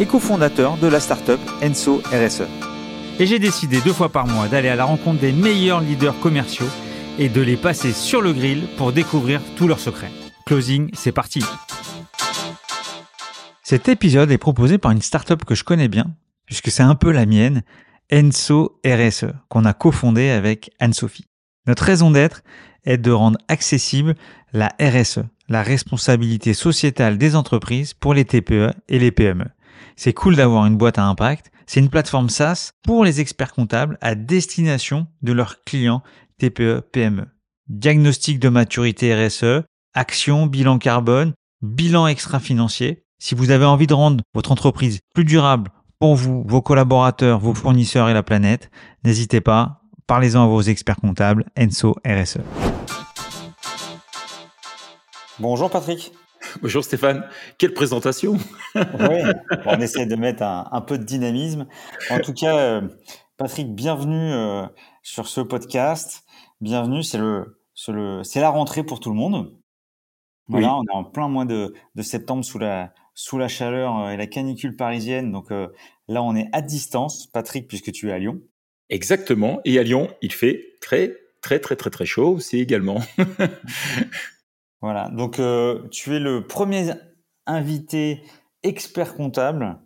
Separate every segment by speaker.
Speaker 1: et cofondateur de la startup Enso RSE. Et j'ai décidé deux fois par mois d'aller à la rencontre des meilleurs leaders commerciaux et de les passer sur le grill pour découvrir tous leurs secrets. Closing, c'est parti Cet épisode est proposé par une startup que je connais bien, puisque c'est un peu la mienne, Enso RSE, qu'on a cofondé avec Anne-Sophie. Notre raison d'être est de rendre accessible la RSE, la responsabilité sociétale des entreprises pour les TPE et les PME. C'est cool d'avoir une boîte à impact. C'est une plateforme SaaS pour les experts comptables à destination de leurs clients TPE, PME. Diagnostic de maturité RSE, action, bilan carbone, bilan extra-financier. Si vous avez envie de rendre votre entreprise plus durable pour vous, vos collaborateurs, vos fournisseurs et la planète, n'hésitez pas, parlez-en à vos experts comptables, Enso RSE. Bonjour Patrick.
Speaker 2: Bonjour Stéphane, quelle présentation
Speaker 1: Oui, on essaie de mettre un, peu de dynamisme. En tout cas, euh, Patrick, bienvenue euh, sur ce podcast. Bienvenue, c'est le, c'est la rentrée pour tout le monde. Voilà, on est en plein mois de, septembre sous la, sous la chaleur euh, et la canicule parisienne. Donc là, on est à distance, Patrick, puisque tu es à Lyon.
Speaker 2: Exactement. Et à Lyon, il fait très, très, très, très, très chaud aussi également.
Speaker 1: Voilà, donc euh, tu es le premier invité expert comptable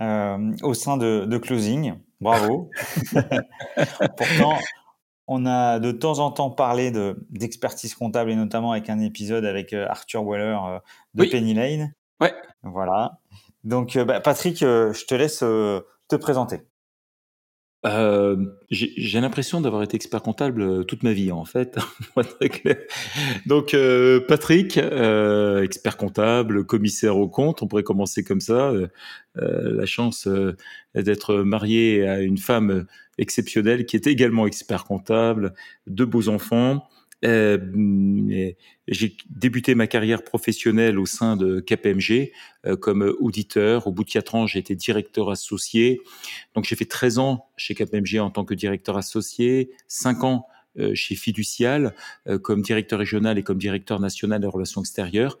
Speaker 1: euh, au sein de, Closing. Bravo. Pourtant, on a de temps en temps parlé d'expertise comptable et notamment avec un épisode avec euh, Arthur Weller de Penny Lane.
Speaker 2: Ouais.
Speaker 1: Voilà. Donc, bah, Patrick, je te laisse te présenter.
Speaker 2: Euh, j'ai l'impression d'avoir été expert comptable euh, toute ma vie en fait. Donc euh, Patrick, euh, expert comptable, commissaire au compte, on pourrait commencer comme ça. Euh, la chance d'être marié à une femme exceptionnelle qui est également expert comptable, deux beaux enfants. Euh, j'ai débuté ma carrière professionnelle au sein de KPMG euh, comme auditeur. Au bout de quatre ans, j'ai été directeur associé. Donc j'ai fait 13 ans chez KPMG en tant que directeur associé, 5 ans euh, chez Fiducial comme directeur régional et comme directeur national des relations extérieures.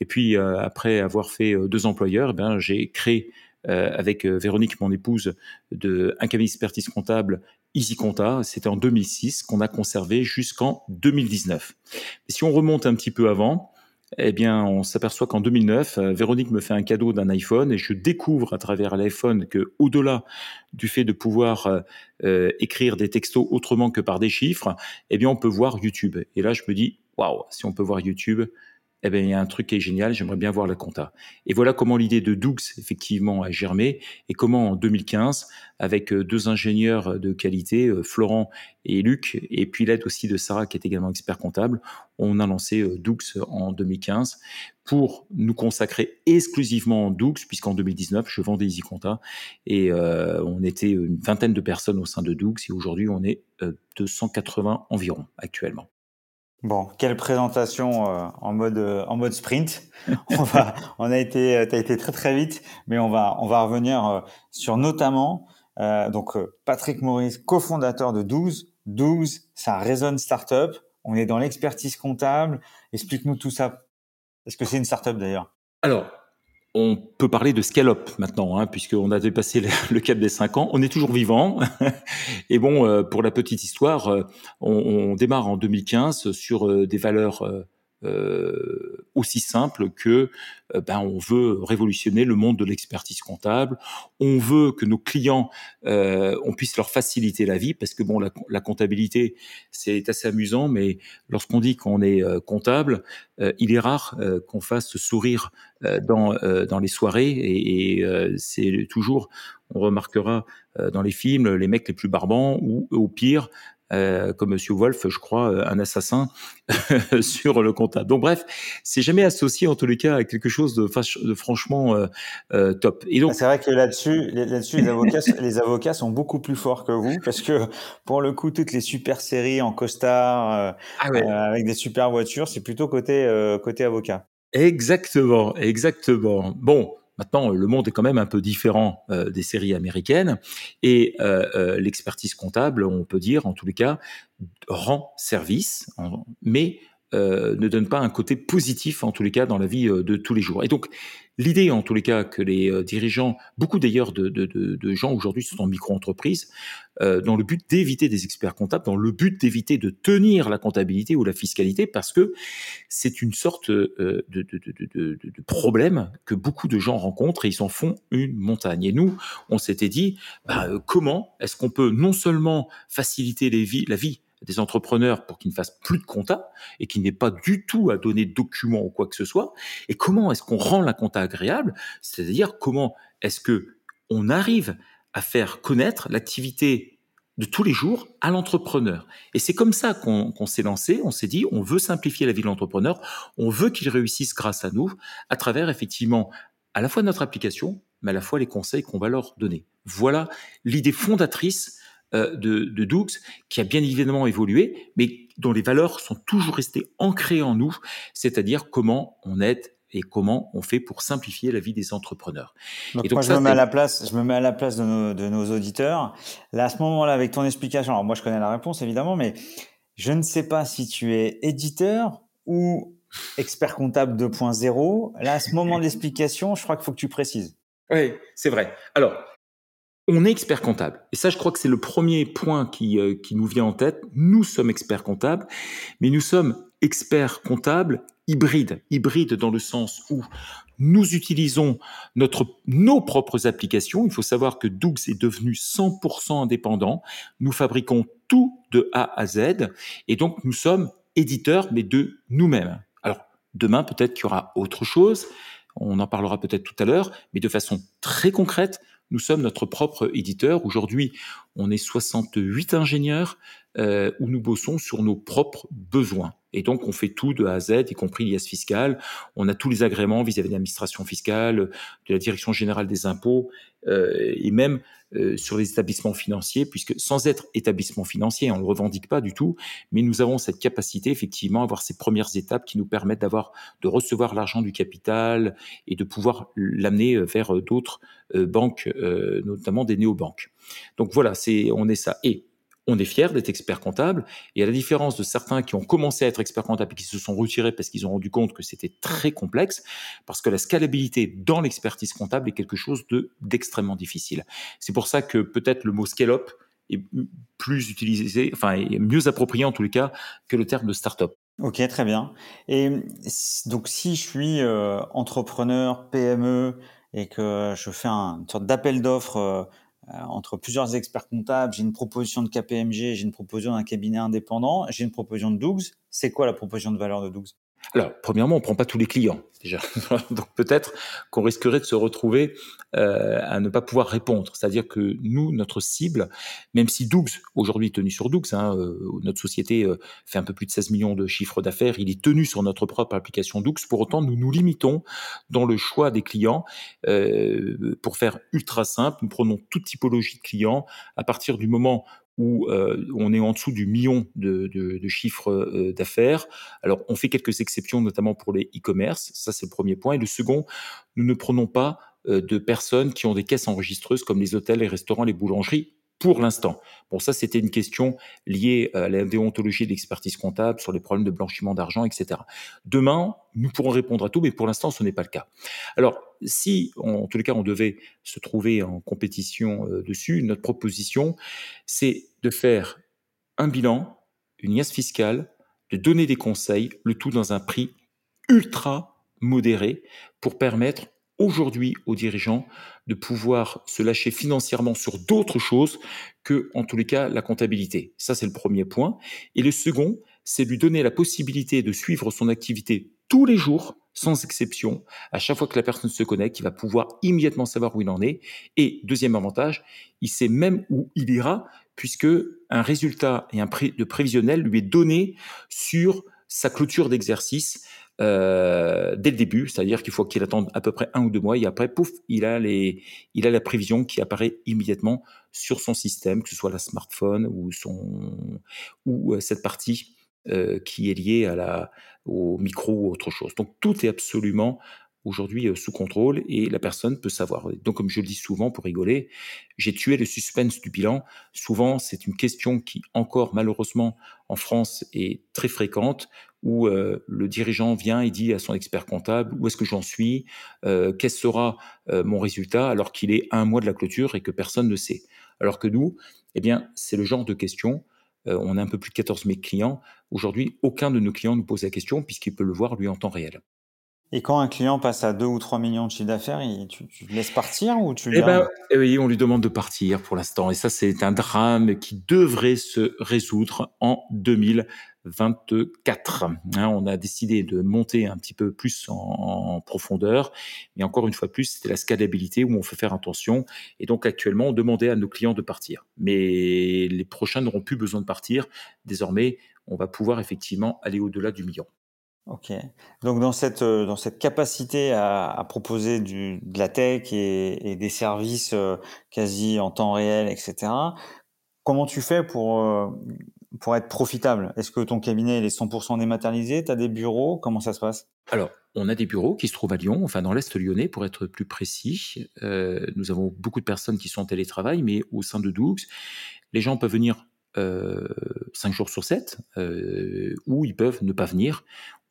Speaker 2: Et puis après avoir fait deux employeurs, eh ben, j'ai créé avec Véronique, mon épouse, un cabinet d'expertise comptable Easy Compta, c'était en 2006 qu'on a conservé jusqu'en 2019. Mais si on remonte un petit peu avant, eh bien, on s'aperçoit qu'en 2009, euh, Véronique me fait un cadeau d'un iPhone et je découvre à travers l'iPhone que, au-delà du fait de pouvoir euh, euh, écrire des textos autrement que par des chiffres, eh bien, on peut voir YouTube. Et là, je me dis, waouh, si on peut voir YouTube, eh bien, il y a un truc qui est génial, j'aimerais bien voir la compta. Et voilà comment l'idée de Doux, effectivement, a germé, et comment en 2015, avec euh, deux ingénieurs de qualité, euh, Florent et Luc, et puis l'aide aussi de Sarah, qui est également expert comptable, on a lancé euh, Doux en 2015 pour nous consacrer exclusivement en Doux, puisqu'en 2019, je vendais Easy Compta, et on était une vingtaine de personnes au sein de Doux, et aujourd'hui, on est 280 environ actuellement.
Speaker 1: Bon, quelle présentation euh, en mode euh, en mode sprint. on a été, euh, t'as été très très vite, mais on va on va revenir sur notamment donc Patrick Maurice, cofondateur de 12. 12, ça résonne startup. On est dans l'expertise comptable. Explique-nous tout ça. Est-ce que c'est une startup d'ailleurs?
Speaker 2: Alors, on peut parler de scale-up maintenant, hein, puisqu'on a dépassé le, cap des 5 ans. On est toujours vivant. Et bon, euh, pour la petite histoire, euh, on, démarre en 2015 sur euh, des valeurs euh, aussi simple que euh, ben, on veut révolutionner le monde de l'expertise comptable, on veut que nos clients, euh, on puisse leur faciliter la vie, parce que bon, la, la comptabilité, c'est assez amusant, mais lorsqu'on dit qu'on est euh, comptable, il est rare qu'on fasse sourire dans, dans les soirées, et, et c'est toujours, on remarquera dans les films, les mecs les plus barbants, ou au pire, euh, comme Monsieur Wolf, je crois, euh, un assassin sur le comptable. Donc bref, c'est jamais associé en tous les cas à quelque chose de, de franchement euh, top.
Speaker 1: Et donc c'est vrai que là-dessus, là-dessus, les avocats, les avocats sont beaucoup plus forts que vous parce que pour le coup, toutes les super séries en costard ah avec des super voitures, c'est plutôt côté côté avocat.
Speaker 2: Exactement, exactement. Bon, Maintenant, le monde est quand même un peu différent euh, des séries américaines et euh, euh, l'expertise comptable, on peut dire, en tous les cas, rend service, mais ne donne pas un côté positif, en tous les cas, dans la vie de tous les jours. Et donc, L'idée, en tous les cas, que les euh, dirigeants, beaucoup d'ailleurs de, gens aujourd'hui sont en micro-entreprise, euh, dans le but d'éviter des experts comptables, dans le but d'éviter de tenir la comptabilité ou la fiscalité, parce que c'est une sorte euh, de, problème que beaucoup de gens rencontrent et ils en font une montagne. Et nous, on s'était dit, bah, comment est-ce qu'on peut non seulement faciliter la vie des entrepreneurs pour qu'ils ne fassent plus de compta et qu'ils n'aient pas du tout à donner de documents ou quoi que ce soit. Et comment est-ce qu'on rend la compta agréable? C'est-à-dire comment est-ce que on arrive à faire connaître l'activité de tous les jours à l'entrepreneur? Et c'est comme ça qu'on s'est lancé. On s'est dit, on veut simplifier la vie de l'entrepreneur. On veut qu'il réussisse grâce à nous, à travers effectivement à la fois notre application, mais à la fois les conseils qu'on va leur donner. Voilà l'idée fondatrice de, de Doux, qui a bien évidemment évolué, mais dont les valeurs sont toujours restées ancrées en nous, c'est-à-dire comment on aide et comment on fait pour simplifier la vie des entrepreneurs.
Speaker 1: Donc, et donc moi, je me mets à la place, je me mets à la place de nos, de nos auditeurs. Là, à ce moment-là, avec ton explication, alors moi, je connais la réponse évidemment, mais je ne sais pas si tu es éditeur ou expert comptable 2.0. Là, à ce moment de l'explication, je crois qu'il faut que tu précises.
Speaker 2: Oui, c'est vrai. Alors, on est expert comptable. Et ça, je crois que c'est le premier point qui, euh, qui nous vient en tête. Nous sommes experts comptables, mais nous sommes experts comptables hybrides. Hybrides dans le sens où nous utilisons notre, nos propres applications. Il faut savoir que Dougs est devenu 100% indépendant. Nous fabriquons tout de A à Z. Et donc, nous sommes éditeurs, mais de nous-mêmes. Alors, demain, peut-être qu'il y aura autre chose. On en parlera peut-être tout à l'heure, mais de façon très concrète, nous sommes notre propre éditeur. Aujourd'hui, on est 68 ingénieurs euh, où nous bossons sur nos propres besoins. Et donc, on fait tout de A à Z, y compris l'IS fiscal. On a tous les agréments vis-à-vis de l'administration fiscale, de la direction générale des impôts, euh, et même euh, sur les établissements financiers, puisque sans être établissement financier, on ne le revendique pas du tout, mais nous avons cette capacité, effectivement, à avoir ces premières étapes qui nous permettent d'avoir, de recevoir l'argent du capital et de pouvoir l'amener vers d'autres banques, notamment des néobanques. Donc voilà, c'est, on est ça. Et on est fier d'être expert comptable. Et à la différence de certains qui ont commencé à être experts comptables et qui se sont retirés parce qu'ils ont rendu compte que c'était très complexe, parce que la scalabilité dans l'expertise comptable est quelque chose de d'extrêmement difficile. C'est pour ça que peut-être le mot scale-up est plus utilisé, enfin est mieux approprié en tous les cas que le terme de start-up.
Speaker 1: Ok, très bien. Et donc si je suis euh, entrepreneur PME et que je fais un, une sorte d'appel d'offres euh, entre plusieurs experts comptables, j'ai une proposition de KPMG, j'ai une proposition d'un cabinet indépendant, j'ai une proposition de Dougs. C'est quoi la proposition de valeur de Dougs?
Speaker 2: Alors, premièrement, on prend pas tous les clients déjà, donc peut-être qu'on risquerait de se retrouver euh, à ne pas pouvoir répondre. C'est-à-dire que nous, notre cible, même si Dougs aujourd'hui tenu sur Dougs, hein, euh, notre société euh, fait un peu plus de 16 millions de chiffres d'affaires, il est tenu sur notre propre application Dougs. Pour autant, nous nous limitons dans le choix des clients. pour faire ultra simple, nous prenons toute typologie de clients à partir du moment où euh, on est en dessous du million de, de, chiffres euh, d'affaires. Alors, on fait quelques exceptions, notamment pour les e-commerce. Ça, c'est le premier point. Et le second, nous ne prenons pas euh, de personnes qui ont des caisses enregistreuses comme les hôtels, les restaurants, les boulangeries pour l'instant. Bon, ça, c'était une question liée à la déontologie de l'expertise comptable sur les problèmes de blanchiment d'argent, etc. Demain, nous pourrons répondre à tout, mais pour l'instant, ce n'est pas le cas. Alors, si, en tous les cas, on devait se trouver en compétition euh, dessus, notre proposition, c'est de faire un bilan, une IAS fiscale, de donner des conseils, le tout dans un prix ultra modéré pour permettre aujourd'hui aux dirigeants de pouvoir se lâcher financièrement sur d'autres choses que, en tous les cas, la comptabilité. Ça, c'est le premier point. Et le second, c'est lui donner la possibilité de suivre son activité tous les jours sans exception. À chaque fois que la personne se connecte, il va pouvoir immédiatement savoir où il en est. Et deuxième avantage, il sait même où il ira, puisque un résultat et un prix de prévisionnel lui est donné sur sa clôture d'exercice euh, dès le début, c'est-à-dire qu'il faut qu'il attende à peu près un ou deux mois et après, pouf, il a les, il a la prévision qui apparaît immédiatement sur son système, que ce soit la smartphone ou son, ou euh, cette partie euh, qui est liée à la, au micro ou autre chose. Donc tout est absolument aujourd'hui sous contrôle et la personne peut savoir. Donc, comme je le dis souvent pour rigoler, j'ai tué le suspense du bilan. Souvent, c'est une question qui, encore malheureusement, en France, est très fréquente où euh, le dirigeant vient et dit à son expert comptable où est-ce que j'en suis, euh, quel sera euh, mon résultat, alors qu'il est un mois de la clôture et que personne ne sait. Alors que nous, eh bien, c'est le genre de question. on a un peu plus de 14 000 clients. Aujourd'hui, aucun de nos clients nous pose la question puisqu'il peut le voir lui en temps réel.
Speaker 1: Et quand un client passe à 2 ou 3 millions de chiffre d'affaires, tu, tu le laisses partir ou tu
Speaker 2: eh ben, eh oui, on lui demande de partir pour l'instant. Et ça, c'est un drame qui devrait se résoudre en 2024. Hein, on a décidé de monter un petit peu plus en, profondeur. Mais encore une fois plus, c'était la scalabilité où on fait faire attention. Et donc, actuellement, on demandait à nos clients de partir. Mais les prochains n'auront plus besoin de partir. Désormais, on va pouvoir effectivement aller au-delà du million.
Speaker 1: Ok. Donc dans cette euh, capacité à, proposer de la tech et, des services euh, quasi en temps réel, etc. Comment tu fais pour euh, pour être profitable? Est-ce que ton cabinet est 100% dématérialisé? Tu as des bureaux? Comment ça se passe?
Speaker 2: Alors, on a des bureaux qui se trouvent à Lyon, enfin dans l'Est lyonnais pour être plus précis. Nous avons beaucoup de personnes qui sont en télétravail, mais au sein de Doux, les gens peuvent venir euh, 5 jours sur 7, euh, ou ils peuvent ne pas venir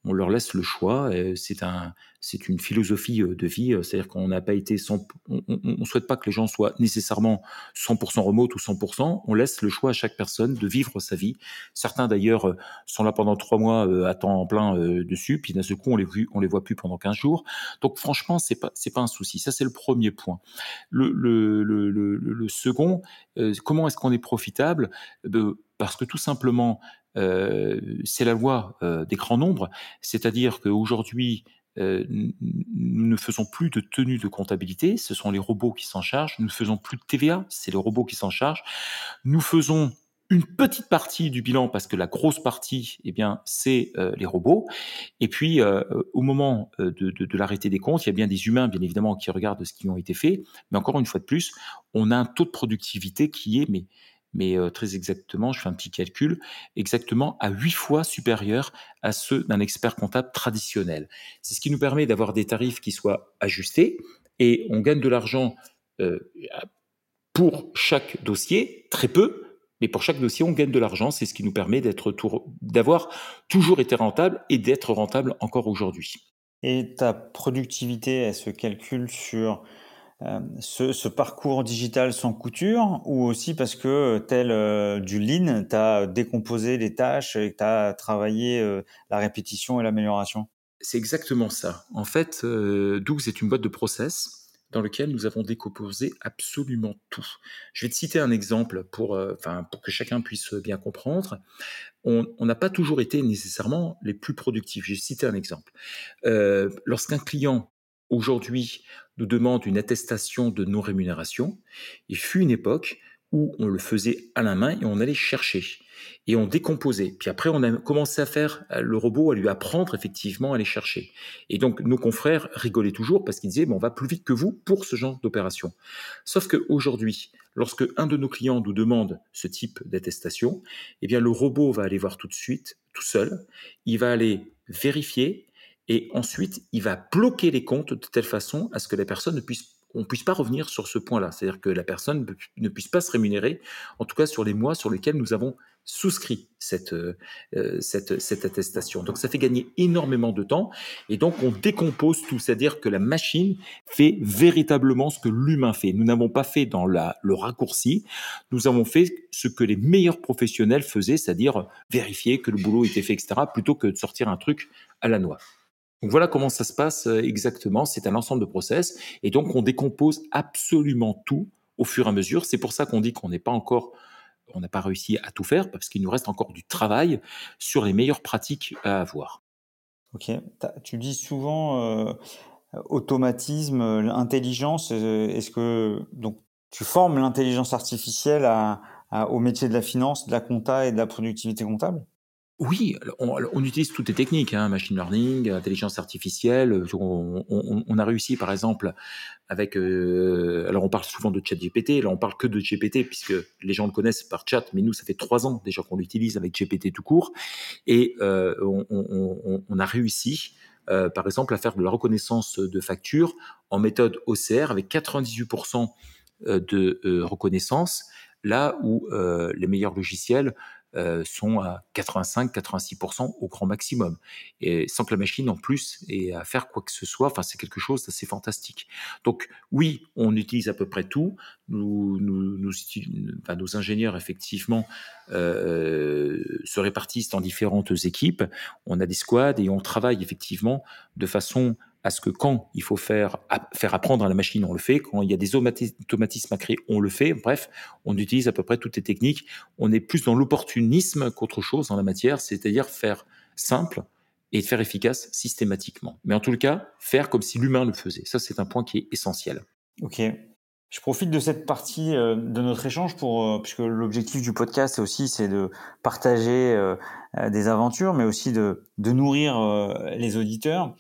Speaker 2: on leur laisse le choix. C'est un, c'est une philosophie euh, de vie. Euh, c'est-à-dire qu'on n'a pas été on, on, souhaite pas que les gens soient nécessairement 100% remote ou 100%. On laisse le choix à chaque personne de vivre sa vie. Certains d'ailleurs euh, sont là pendant trois mois à temps plein dessus, puis d'un seul coup on les les voit plus pendant 15 jours. Donc franchement c'est pas c'est pas un souci. Ça c'est le premier point. Le second, comment est-ce qu'on est profitable? Parce que tout simplement c'est la loi euh, des grands nombres, c'est-à-dire qu'aujourd'hui, euh, nous ne faisons plus de tenue de comptabilité, ce sont les robots qui s'en chargent. Nous ne faisons plus de TVA, c'est les robots qui s'en chargent. Nous faisons une petite partie du bilan parce que la grosse partie, eh bien, c'est les robots. Et puis, au moment de, de, de l'arrêté des comptes, il y a bien des humains, bien évidemment, qui regardent ce qui ont été fait. Mais encore une fois de plus, on a un taux de productivité qui est mais mais euh, très exactement, je fais un petit calcul, exactement à huit fois supérieur à ceux d'un expert comptable traditionnel. C'est ce qui nous permet d'avoir des tarifs qui soient ajustés et on gagne de l'argent euh, pour chaque dossier, très peu, mais pour chaque dossier, on gagne de l'argent. C'est ce qui nous permet d'avoir toujours été rentable et d'être rentable encore aujourd'hui.
Speaker 1: Et ta productivité, elle se calcule sur euh, ce, parcours digital sans couture ou aussi parce que tel euh, du lean, tu as décomposé les tâches et tu as travaillé euh, la répétition et l'amélioration?
Speaker 2: C'est exactement ça. En fait, euh, Doug est une boîte de process dans lequel nous avons décomposé absolument tout. Je vais te citer un exemple pour que chacun puisse bien comprendre. On n'a pas toujours été nécessairement les plus productifs. Je vais citer un exemple. Lorsqu'un client aujourd'hui nous demande une attestation de non-rémunération. Il fut une époque où on le faisait à la main et on allait chercher et on décomposait. Puis après, on a commencé à faire euh, le robot, à lui apprendre effectivement à aller chercher. Et donc, nos confrères rigolaient toujours parce qu'ils disaient, bon, on va plus vite que vous pour ce genre d'opération. Sauf qu'aujourd'hui, lorsque un de nos clients nous demande ce type d'attestation, eh bien, le robot va aller voir tout de suite, tout seul. Il va aller vérifier et ensuite, il va bloquer les comptes de telle façon à ce que la personne ne puisse on puisse pas revenir sur ce point-là, c'est-à-dire que la personne ne puisse pas se rémunérer, en tout cas sur les mois sur lesquels nous avons souscrit cette, euh, cette, cette attestation. Donc ça fait gagner énormément de temps et donc on décompose tout, c'est-à-dire que la machine fait véritablement ce que l'humain fait. Nous n'avons pas fait dans la, le raccourci, nous avons fait ce que les meilleurs professionnels faisaient, c'est-à-dire vérifier que le boulot était fait, etc., plutôt que de sortir un truc à la noix. Donc voilà comment ça se passe euh, exactement. C'est un ensemble de process et donc on décompose absolument tout au fur et à mesure. C'est pour ça qu'on dit qu'on n'est pas encore, on n'a pas réussi à tout faire parce qu'il nous reste encore du travail sur les meilleures pratiques à avoir.
Speaker 1: Ok. Tu dis souvent automatisme, intelligence. Est-ce que donc tu formes l'intelligence artificielle au métier de la finance, de la compta et de la productivité comptable?
Speaker 2: Oui, on, utilise toutes les techniques, hein, machine learning, intelligence artificielle. On, a réussi, par exemple, avec. Euh, alors, on parle souvent de ChatGPT. Là, on parle que de GPT puisque les gens le connaissent par chat, mais nous, ça fait trois ans déjà qu'on l'utilise avec GPT tout court, et euh, on, a réussi. Euh, par exemple, à faire de la reconnaissance de factures en méthode OCR avec 98% de reconnaissance, là où les meilleurs logiciels euh, sont à 85-86% au grand maximum, et sans que la machine en plus ait à faire quoi que ce soit. Enfin, c'est quelque chose d'assez fantastique. Donc oui, on utilise à peu près tout. Nos ingénieurs effectivement euh, se répartissent dans différentes équipes. On a des squads et on travaille effectivement de façon à ce que quand il faut faire, faire apprendre à la machine, on le fait. Quand il y a des automatismes à créer, on le fait. Bref, on utilise à peu près toutes les techniques. On est plus dans l'opportunisme qu'autre chose en la matière, c'est-à-dire faire simple et faire efficace systématiquement. Mais en tout cas, faire comme si l'humain le faisait. Ça, c'est un point qui est essentiel.
Speaker 1: Ok. Je profite de cette partie euh, de notre échange pour, euh, puisque l'objectif du podcast aussi, c'est de partager euh, des aventures, mais aussi de nourrir les auditeurs.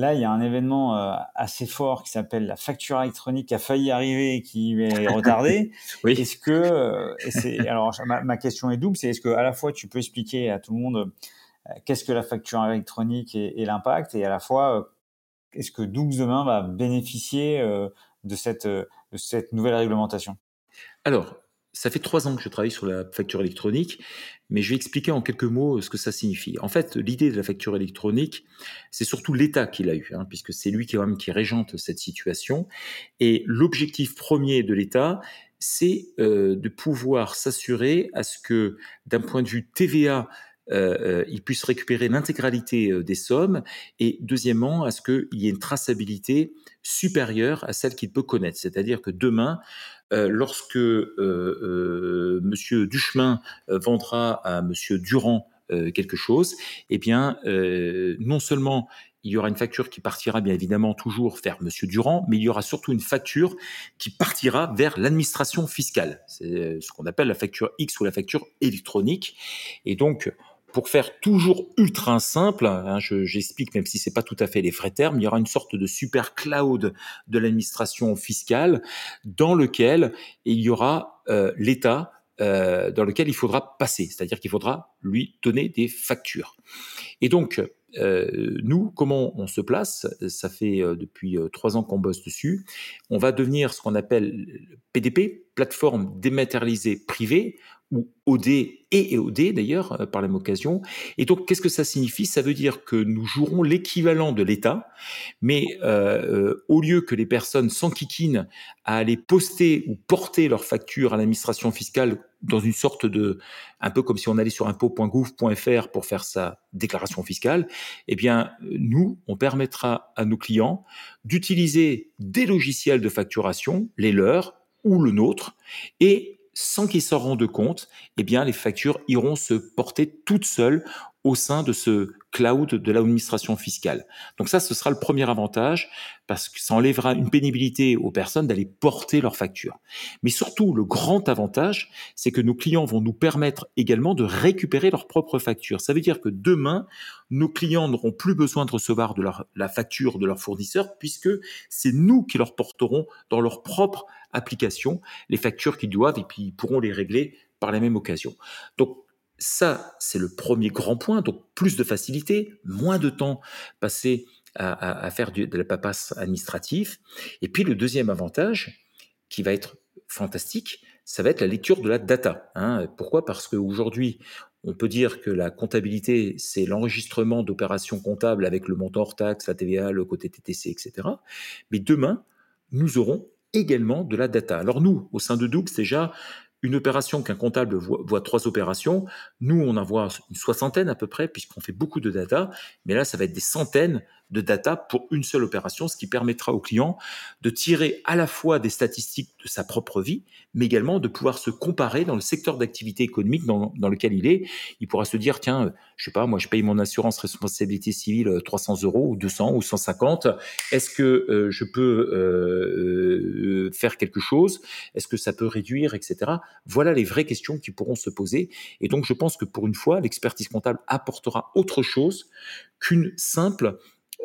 Speaker 1: Là, il y a un événement euh, assez fort qui s'appelle la facture électronique qui a failli arriver et qui est retardé. oui. Est-ce que, euh, alors ma, question est double, c'est est-ce que à la fois tu peux expliquer à tout le monde euh, qu'est-ce que la facture électronique et, l'impact, et à la fois est-ce que Doux demain va bénéficier de cette de cette nouvelle réglementation?
Speaker 2: Alors, ça fait trois ans que je travaille sur la facture électronique, mais je vais expliquer en quelques mots ce que ça signifie. En fait, l'idée de la facture électronique, c'est surtout l'État qui l'a eu, hein, puisque c'est lui qui, même, qui régente cette situation. Et l'objectif premier de l'État, c'est euh, de pouvoir s'assurer à ce que, d'un point de vue TVA, euh, euh, il puisse récupérer l'intégralité des sommes, et deuxièmement, à ce qu'il y ait une traçabilité supérieure à celle qu'il peut connaître. C'est-à-dire que demain, euh, lorsque euh, euh, Monsieur Duchemin vendra à Monsieur Durand quelque chose, eh bien, non seulement il y aura une facture qui partira bien évidemment toujours vers Monsieur Durand, mais il y aura surtout une facture qui partira vers l'administration fiscale. C'est ce qu'on appelle la facture X ou la facture électronique. Et donc, pour faire toujours ultra simple, hein, j'explique même si c'est pas tout à fait les vrais termes, il y aura une sorte de super cloud de l'administration fiscale dans lequel il y aura euh, l'État euh, dans lequel il faudra passer, c'est-à-dire qu'il faudra lui donner des factures. Et donc, euh, nous, comment on se place Ça fait euh, depuis euh, trois ans qu'on bosse dessus. On va devenir ce qu'on appelle PDP, plateforme dématérialisée privée, ou OD et EOD d'ailleurs, par la même occasion. Et donc, qu'est-ce que ça signifie? Ça veut dire que nous jouerons l'équivalent de l'État, mais au lieu que les personnes s'enquiquinent à aller poster ou porter leurs factures à l'administration fiscale dans une sorte de, un peu comme si on allait sur impôt.gouv.fr pour faire sa déclaration fiscale, eh bien, nous, on permettra à nos clients d'utiliser des logiciels de facturation, les leurs ou le nôtre, et sans qu'ils s'en rendent compte, eh bien, les factures iront se porter toutes seules au sein de ce cloud de l'administration fiscale. Donc ça, ce sera le premier avantage parce que ça enlèvera une pénibilité aux personnes d'aller porter leurs factures. Mais surtout, le grand avantage, c'est que nos clients vont nous permettre également de récupérer leurs propres factures. Ça veut dire que demain, nos clients n'auront plus besoin de recevoir de la facture de leur fournisseur puisque c'est nous qui leur porterons dans leur propre application les factures qu'ils doivent et puis ils pourront les régler par la même occasion. Donc ça, c'est le premier grand point. Donc, plus de facilité, moins de temps passé à, faire de la papasse administrative. Et puis, le deuxième avantage, qui va être fantastique, ça va être la lecture de la data. Hein. Pourquoi? Parce qu'aujourd'hui, on peut dire que la comptabilité, c'est l'enregistrement d'opérations comptables avec le montant hors taxe, la TVA, le côté TTC, etc. Mais demain, nous aurons également de la data. Alors nous, au sein de Doux, déjà, une opération qu'un comptable voit, trois opérations, nous on en voit une soixantaine à peu près puisqu'on fait beaucoup de data, mais là ça va être des centaines de data pour une seule opération, ce qui permettra au client de tirer à la fois des statistiques de sa propre vie, mais également de pouvoir se comparer dans le secteur d'activité économique dans, lequel il est. Il pourra se dire, tiens, je sais pas, moi je paye mon assurance responsabilité civile 300 euros ou 200 ou 150. Est-ce que euh, je peux euh, euh, faire quelque chose? Est-ce que ça peut réduire, etc. Voilà les vraies questions qui pourront se poser. Et donc je pense que pour une fois, l'expertise comptable apportera autre chose qu'une simple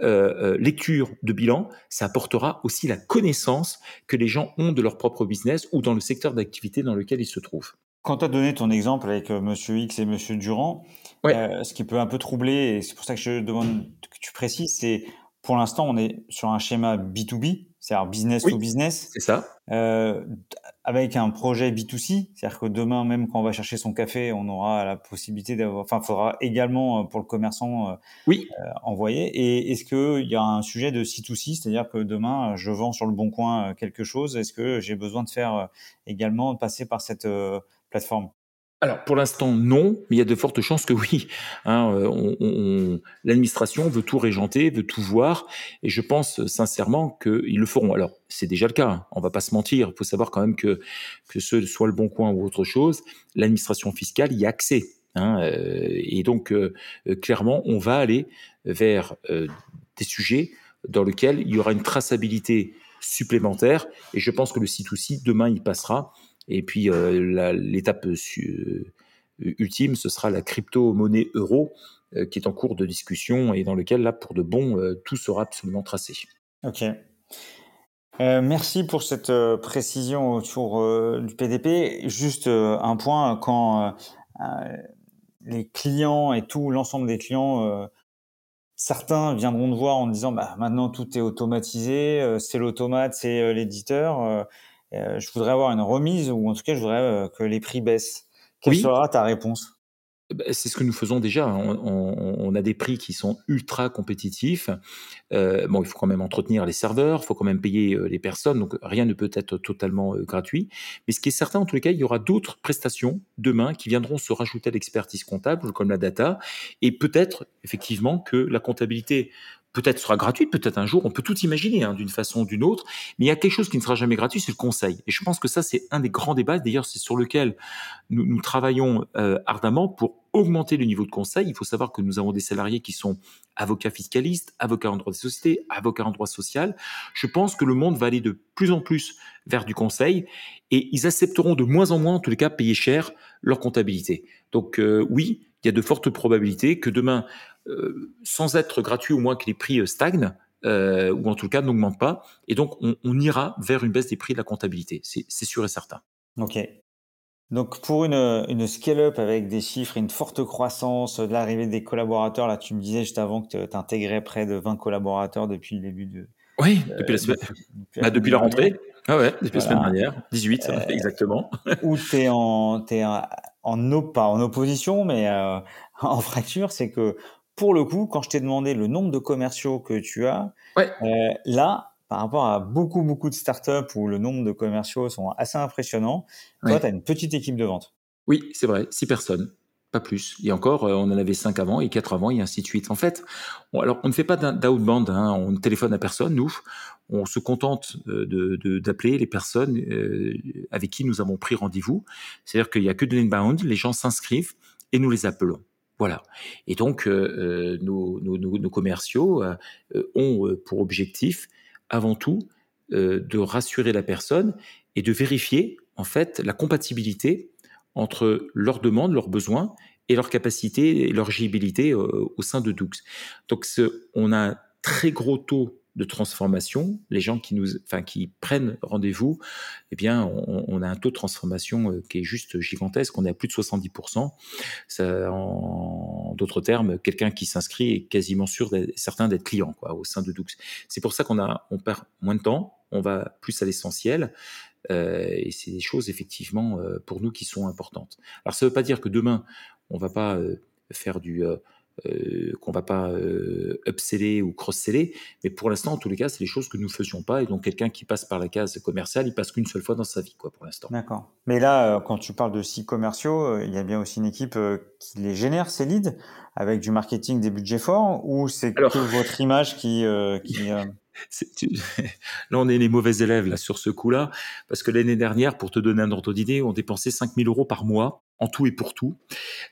Speaker 2: euh, euh, lecture de bilan, ça apportera aussi la connaissance que les gens ont de leur propre business ou dans le secteur d'activité dans lequel ils se trouvent.
Speaker 1: Quand tu as donné ton exemple avec euh, Monsieur X et Monsieur Durand, ce qui peut un peu troubler, et c'est pour ça que je demande que tu précises, c'est pour l'instant, on est sur un schéma B2B, c'est-à-dire business to business.
Speaker 2: C'est ça.
Speaker 1: Euh, avec un projet B2C, c'est-à-dire que demain, même quand on va chercher son café, on aura la possibilité d'avoir, enfin, il faudra également euh, pour le commerçant euh,
Speaker 2: oui.
Speaker 1: envoyer. Et est-ce qu'il y a un sujet de C2C, c'est-à-dire que demain, je vends sur le bon coin quelque chose, est-ce que j'ai besoin de faire également passer par cette plateforme?
Speaker 2: Alors pour l'instant non, mais il y a de fortes chances que oui. Hein, euh, L'administration veut tout régenter, veut tout voir, et je pense sincèrement qu'ils le feront. Alors c'est déjà le cas, hein, on va pas se mentir. Il faut savoir quand même que que ce soit le Bon Coin ou autre chose, l'administration fiscale y a accès. Hein, euh, et donc euh, clairement, on va aller vers des sujets dans lesquels il y aura une traçabilité supplémentaire, et je pense que le site aussi demain il passera et puis euh, l'étape euh, ultime, ce sera la crypto-monnaie euro euh, qui est en cours de discussion et dans lequel, là, pour de bon, tout sera absolument tracé.
Speaker 1: Ok. merci pour cette précision autour du PDP. Juste un point, quand les clients et tout l'ensemble des clients, certains viendront te voir en disant bah, maintenant tout est automatisé, c'est l'automate, c'est l'éditeur. Euh, je voudrais avoir une remise ou en tout cas, je voudrais euh, que les prix baissent. Quelle sera ta réponse?
Speaker 2: Bah, c'est ce que nous faisons déjà. On, a des prix qui sont ultra compétitifs. Euh, bon, il faut quand même entretenir les serveurs, il faut quand même payer les personnes, donc rien ne peut être totalement gratuit. Mais ce qui est certain, en tous les cas, il y aura d'autres prestations demain qui viendront se rajouter à l'expertise comptable, comme la data, et peut-être effectivement que la comptabilité peut-être sera gratuite, peut-être un jour, on peut tout imaginer hein, d'une façon ou d'une autre, mais il y a quelque chose qui ne sera jamais gratuit, c'est le conseil. Et je pense que ça, c'est un des grands débats, d'ailleurs, c'est sur lequel nous, nous travaillons euh, ardemment pour augmenter le niveau de conseil. Il faut savoir que nous avons des salariés qui sont avocats fiscalistes, avocats en droit des sociétés, avocats en droit social. Je pense que le monde va aller de plus en plus vers du conseil et ils accepteront de moins en moins, en tous les cas, payer cher leur comptabilité. Donc euh, oui, il y a de fortes probabilités que demain, sans être gratuit, au moins que les prix euh, stagnent, euh, ou en tout cas n'augmentent pas. Et donc, on, ira vers une baisse des prix de la comptabilité. C'est sûr et certain.
Speaker 1: OK. Donc, pour une, une scale-up avec des chiffres, une forte croissance, de l'arrivée des collaborateurs, là, tu me disais juste avant que tu intégrais près de 20 collaborateurs depuis le début de.
Speaker 2: Oui, depuis la semaine. Depuis, bah, depuis la rentrée. Ah ouais, depuis la semaine dernière. 18, exactement.
Speaker 1: Où tu es, en, es en, en, pas en opposition, mais en fracture, c'est que pour le coup, quand je t'ai demandé le nombre de commerciaux que tu as, euh, là, par rapport à beaucoup, beaucoup de startups où le nombre de commerciaux sont assez impressionnants, toi, tu as une petite équipe de vente.
Speaker 2: Oui, c'est vrai, six personnes, pas plus. Et encore, euh, on en avait cinq avant et quatre avant et ainsi de suite. En fait, on, alors on ne fait pas d'outbound, hein, on ne téléphone à personne, nous. On se contente euh, d'appeler les personnes avec qui nous avons pris rendez-vous. C'est-à-dire qu'il n'y a que de l'inbound, les gens s'inscrivent et nous les appelons. Voilà. Et donc, euh, euh, nos, nos, nos, commerciaux euh, ont pour objectif, avant tout, de rassurer la personne et de vérifier, en fait, la compatibilité entre leurs demandes, leurs besoins et leur capacité leur agibilité au sein de Doux. Donc, on a un très gros taux de transformation, les gens qui nous, enfin, qui prennent rendez-vous, eh bien, on, a un taux de transformation euh, qui est juste gigantesque. On est à plus de 70%. Ça, en d'autres termes, quelqu'un qui s'inscrit est quasiment sûr, certain d'être client, quoi, au sein de Doux. C'est pour ça qu'on a, on perd moins de temps, on va plus à l'essentiel. Euh, et c'est des choses effectivement euh, pour nous qui sont importantes. Alors ça ne veut pas dire que demain on va pas euh, faire du euh, qu'on va pas euh, upseller ou cross-seller. Mais pour l'instant, en tous les cas, c'est des choses que nous ne faisions pas. Et donc, quelqu'un qui passe par la case commerciale, il passe qu'une seule fois dans sa vie, quoi, pour l'instant.
Speaker 1: D'accord. Mais là, euh, quand tu parles de sites commerciaux, il y a bien aussi une équipe qui les génère, ces leads, avec du marketing, des budgets forts, ou c'est que votre image qui... qui
Speaker 2: Là, on est les mauvais élèves là, sur ce coup-là, parce que l'année dernière, pour te donner un ordre d'idée, on dépensait 5000 euros par mois en tout et pour tout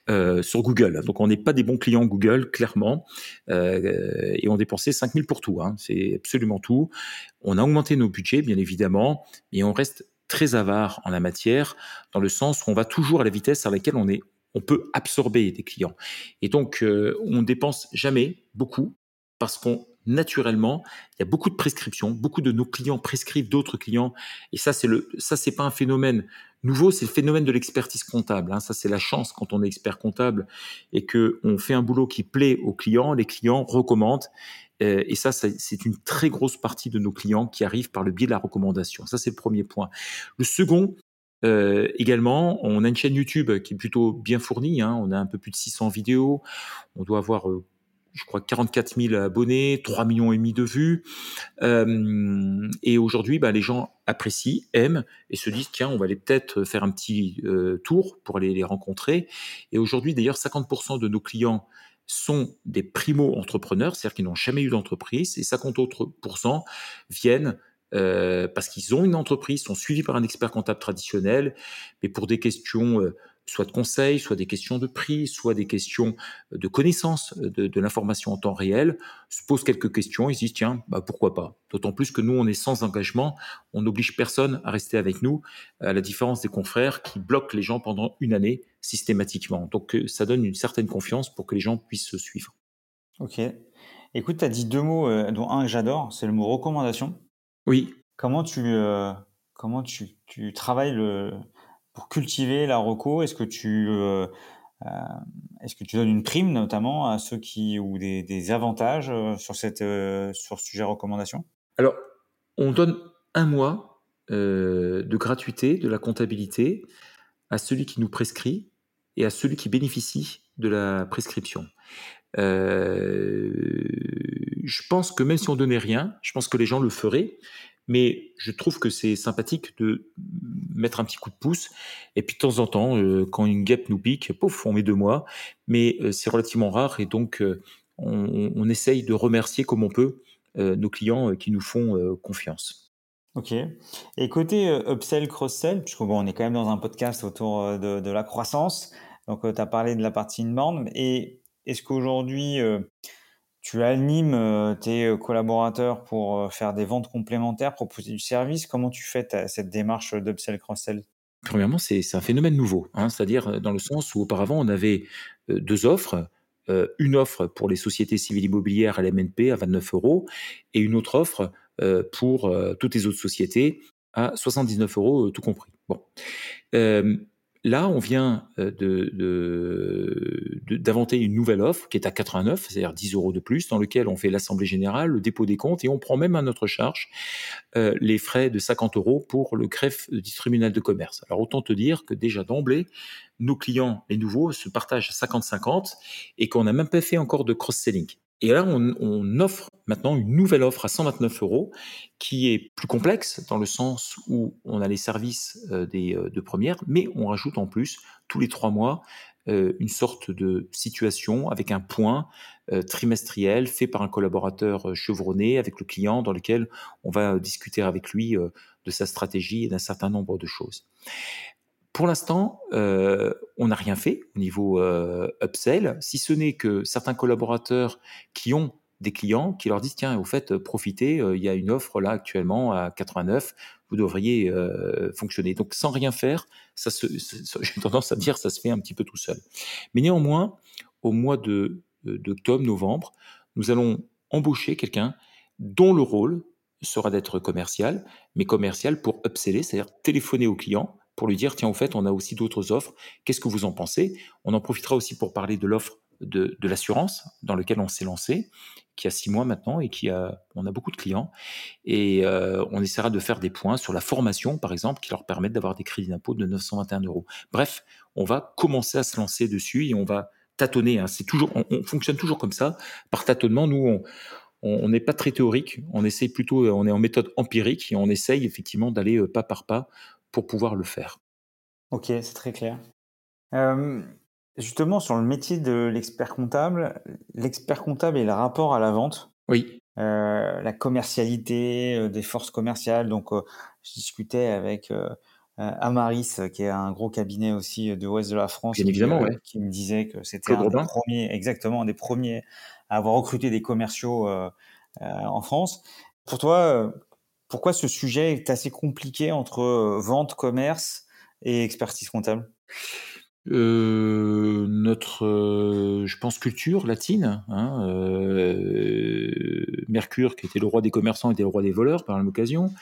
Speaker 2: euh, sur Google. Donc on n'est pas des bons clients Google, clairement, euh, et on dépensait 5000 pour tout. Hein. C'est absolument tout. On a augmenté nos budgets, bien évidemment, mais on reste très avare en la matière, dans le sens où on va toujours à la vitesse à laquelle on est, on peut absorber des clients. Et donc euh, on dépense jamais beaucoup parce qu'on naturellement, il y a beaucoup de prescriptions, beaucoup de nos clients prescrivent d'autres clients, et ça c'est le, ça c'est pas un phénomène nouveau, c'est le phénomène de l'expertise comptable. Hein. Ça c'est la chance quand on est expert comptable et que on fait un boulot qui plaît aux clients, les clients recommandent, euh, et ça c'est une très grosse partie de nos clients qui arrivent par le biais de la recommandation. Ça c'est le premier point. Le second, euh, également, on a une chaîne YouTube qui est plutôt bien fournie. Hein. On a un peu plus de 600 vidéos. On doit avoir euh, je crois 44 000 abonnés, 3 millions et demi de vues. Euh, et aujourd'hui, bah, les gens apprécient, aiment et se disent tiens, on va aller peut-être faire un petit euh, tour pour aller les rencontrer. Et aujourd'hui, d'ailleurs, 50% de nos clients sont des primo-entrepreneurs, c'est-à-dire qu'ils n'ont jamais eu d'entreprise, et 50 autres viennent euh, parce qu'ils ont une entreprise, sont suivis par un expert comptable traditionnel, mais pour des questions soit de conseils, soit des questions de prix, soit des questions de connaissance de, l'information en temps réel, se posent quelques questions et se disent tiens, bah pourquoi pas? D'autant plus que nous, on est sans engagement, on n'oblige personne à rester avec nous, à la différence des confrères qui bloquent les gens pendant une année systématiquement. Donc euh, ça donne une certaine confiance pour que les gens puissent se suivre.
Speaker 1: Ok. Écoute, tu as dit deux mots, euh, dont un que j'adore, c'est le mot recommandation.
Speaker 2: Oui.
Speaker 1: Comment tu, euh, comment tu, tu travailles le, pour cultiver la reco Est-ce que tu euh, euh, est-ce que tu donnes une prime notamment à ceux qui ou des, avantages euh, sur cette sur ce sujet recommandation?
Speaker 2: Alors, on donne un mois de gratuité de la comptabilité à celui qui nous prescrit et à celui qui bénéficie de la prescription. Je pense que même si on donnait rien, je pense que les gens le feraient mais je trouve que c'est sympathique de mettre un petit coup de pouce. Et puis de temps en temps, euh, quand une guêpe nous pique, pouf, on met deux mois. Mais euh, c'est relativement rare et donc euh, on, essaye de remercier comme on peut nos clients qui nous font confiance.
Speaker 1: Ok. Et côté upsell, cross-sell, puisque bon, on est quand même dans un podcast autour de, la croissance. Donc, tu as parlé de la partie inbound. Et est-ce qu'aujourd'hui, tu animes euh, tes euh, collaborateurs pour euh, faire des ventes complémentaires, proposer du service? Comment tu fais cette démarche d'upsell cross-sell?
Speaker 2: Premièrement, c'est un phénomène nouveau, hein, c'est-à-dire dans le sens où auparavant on avait deux offres. une offre pour les sociétés civiles immobilières à l'MNP à 29 euros et une autre offre pour toutes les autres sociétés à 79 euros tout compris. Bon. Là, on vient euh, d'inventer une nouvelle offre qui est à 89, c'est-à-dire 10 euros de plus, dans lequel on fait l'assemblée générale, le dépôt des comptes et on prend même à notre charge euh, les frais de 50 euros pour le greffe du tribunal de commerce. Alors autant te dire que déjà d'emblée, nos clients, les nouveaux, se partagent 50-50 et qu'on n'a même pas fait encore de cross-selling. Et là, on, offre maintenant une nouvelle offre à 129 euros qui est plus complexe dans le sens où on a les services euh, des, euh, de première, mais on rajoute en plus tous les trois mois euh, une sorte de situation avec un point trimestriel fait par un collaborateur chevronné avec le client dans lequel on va discuter avec lui de sa stratégie et d'un certain nombre de choses. Pour l'instant, euh, on n'a rien fait au niveau euh, upsell, si ce n'est que certains collaborateurs qui ont des clients qui leur disent tiens, au fait, profitez, euh, il y a une offre là actuellement à 89, vous devriez fonctionner. Donc sans rien faire, ça j'ai tendance à dire ça se fait un petit peu tout seul. Mais néanmoins, au mois de d'octobre, novembre, nous allons embaucher quelqu'un dont le rôle sera d'être commercial, mais commercial pour upseller, c'est-à-dire téléphoner au client pour lui dire, tiens, au fait, on a aussi d'autres offres, qu'est-ce que vous en pensez? On en profitera aussi pour parler de l'offre de, l'assurance dans lequel on s'est lancé, qui a six mois maintenant et qui a, on a beaucoup de clients. Et euh, on essaiera de faire des points sur la formation, par exemple, qui leur permettent d'avoir des crédits d'impôt de 921 euros. Bref, on va commencer à se lancer dessus et on va tâtonner. Hein. C'est toujours, on, fonctionne toujours comme ça, par tâtonnement. Nous, on n'est pas très théorique. On essaye plutôt, on est en méthode empirique et on essaye effectivement d'aller pas par pas pour pouvoir le faire.
Speaker 1: Ok, c'est très clair. justement, sur le métier de l'expert comptable, l'expert comptable et le rapport à la vente.
Speaker 2: Oui.
Speaker 1: la commercialité des forces commerciales. Donc, je discutais avec Amaris, qui est un gros cabinet aussi de l'ouest de la France,
Speaker 2: Bien évidemment,
Speaker 1: qui me disait que c'était un des premiers, exactement, un des premiers à avoir recruté des commerciaux en France. Pour toi, pourquoi ce sujet est assez compliqué entre vente, commerce et expertise comptable?
Speaker 2: Euh, notre, euh, je pense, culture latine. Hein, euh, Mercure, qui était le roi des commerçants, était le roi des voleurs par la même occasion.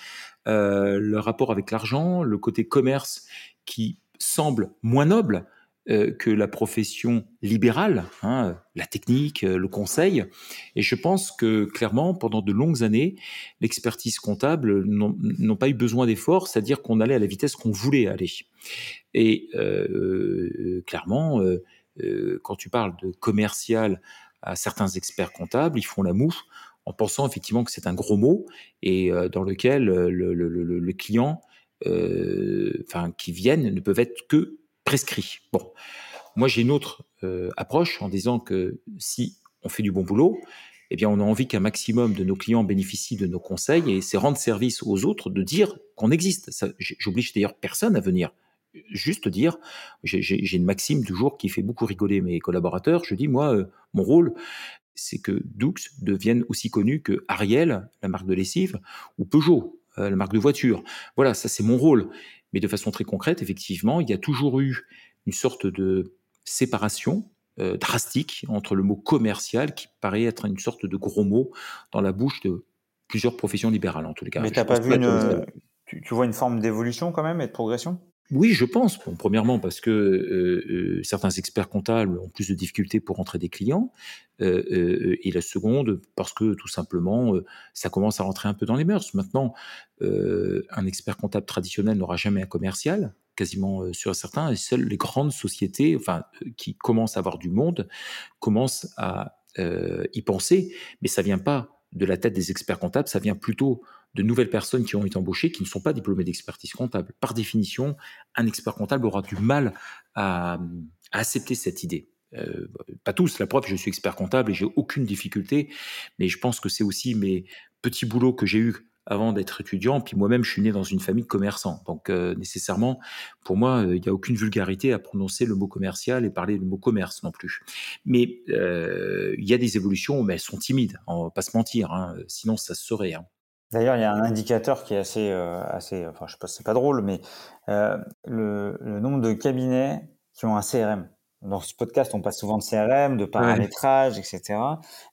Speaker 2: le rapport avec l'argent, le côté commerce qui semble moins noble, euh, que la profession libérale, hein, la technique, euh, le conseil. Et je pense que clairement, pendant de longues années, l'expertise comptable n'ont pas eu besoin d'efforts, c'est-à-dire qu'on allait à la vitesse qu'on voulait aller. Et euh, clairement, quand tu parles de commercial à certains experts comptables, ils font la moue en pensant effectivement que c'est un gros mot et dans lequel le, le client, enfin qui viennent, ne peuvent être que prescrit. Bon, moi j'ai une autre euh, approche en disant que si on fait du bon boulot, eh bien on a envie qu'un maximum de nos clients bénéficient de nos conseils et c'est rendre service aux autres de dire qu'on existe. J'oblige d'ailleurs personne à venir. Juste dire, j'ai une maxime toujours qui fait beaucoup rigoler mes collaborateurs. Je dis moi, euh, mon rôle, c'est que Doux devienne aussi connu que Ariel, la marque de lessive, ou Peugeot, euh, la marque de voiture. Voilà, ça c'est mon rôle. Mais de façon très concrète, effectivement, il y a toujours eu une sorte de séparation euh, drastique entre le mot commercial, qui paraît être une sorte de gros mot dans la bouche de plusieurs professions libérales, en tous les cas.
Speaker 1: Mais t'as pas vu une, tu, vois une forme d'évolution quand même et de progression?
Speaker 2: Oui, je pense. premièrement, parce que euh, euh, certains experts comptables ont plus de difficultés pour rentrer des clients. et la seconde, parce que tout simplement, ça commence à rentrer un peu dans les mœurs. Maintenant, un expert comptable traditionnel n'aura jamais un commercial, quasiment sur certains, et seules les grandes sociétés, enfin, qui commencent à avoir du monde, commencent à y penser. Mais ça vient pas de la tête des experts comptables, ça vient plutôt de nouvelles personnes qui ont été embauchées qui ne sont pas diplômées d'expertise comptable. Par définition, un expert comptable aura du mal à, accepter cette idée. Euh, pas tous, la preuve, je suis expert comptable et j'ai aucune difficulté, mais je pense que c'est aussi mes petits boulots que j'ai eus avant d'être étudiant. Puis moi-même, je suis né dans une famille de commerçants. Donc euh, nécessairement, pour moi, euh, il n'y a aucune vulgarité à prononcer le mot commercial et parler le mot commerce non plus. Mais il y a des évolutions, mais elles sont timides, on va pas se mentir. Hein, sinon, ça se saurait. Hein.
Speaker 1: D'ailleurs, il y a un indicateur qui est assez, euh, assez enfin, je sais pas, c'est pas drôle, mais euh, le, le, nombre de cabinets qui ont un CRM. Dans ce podcast, on passe souvent de CRM, de paramétrage, etc.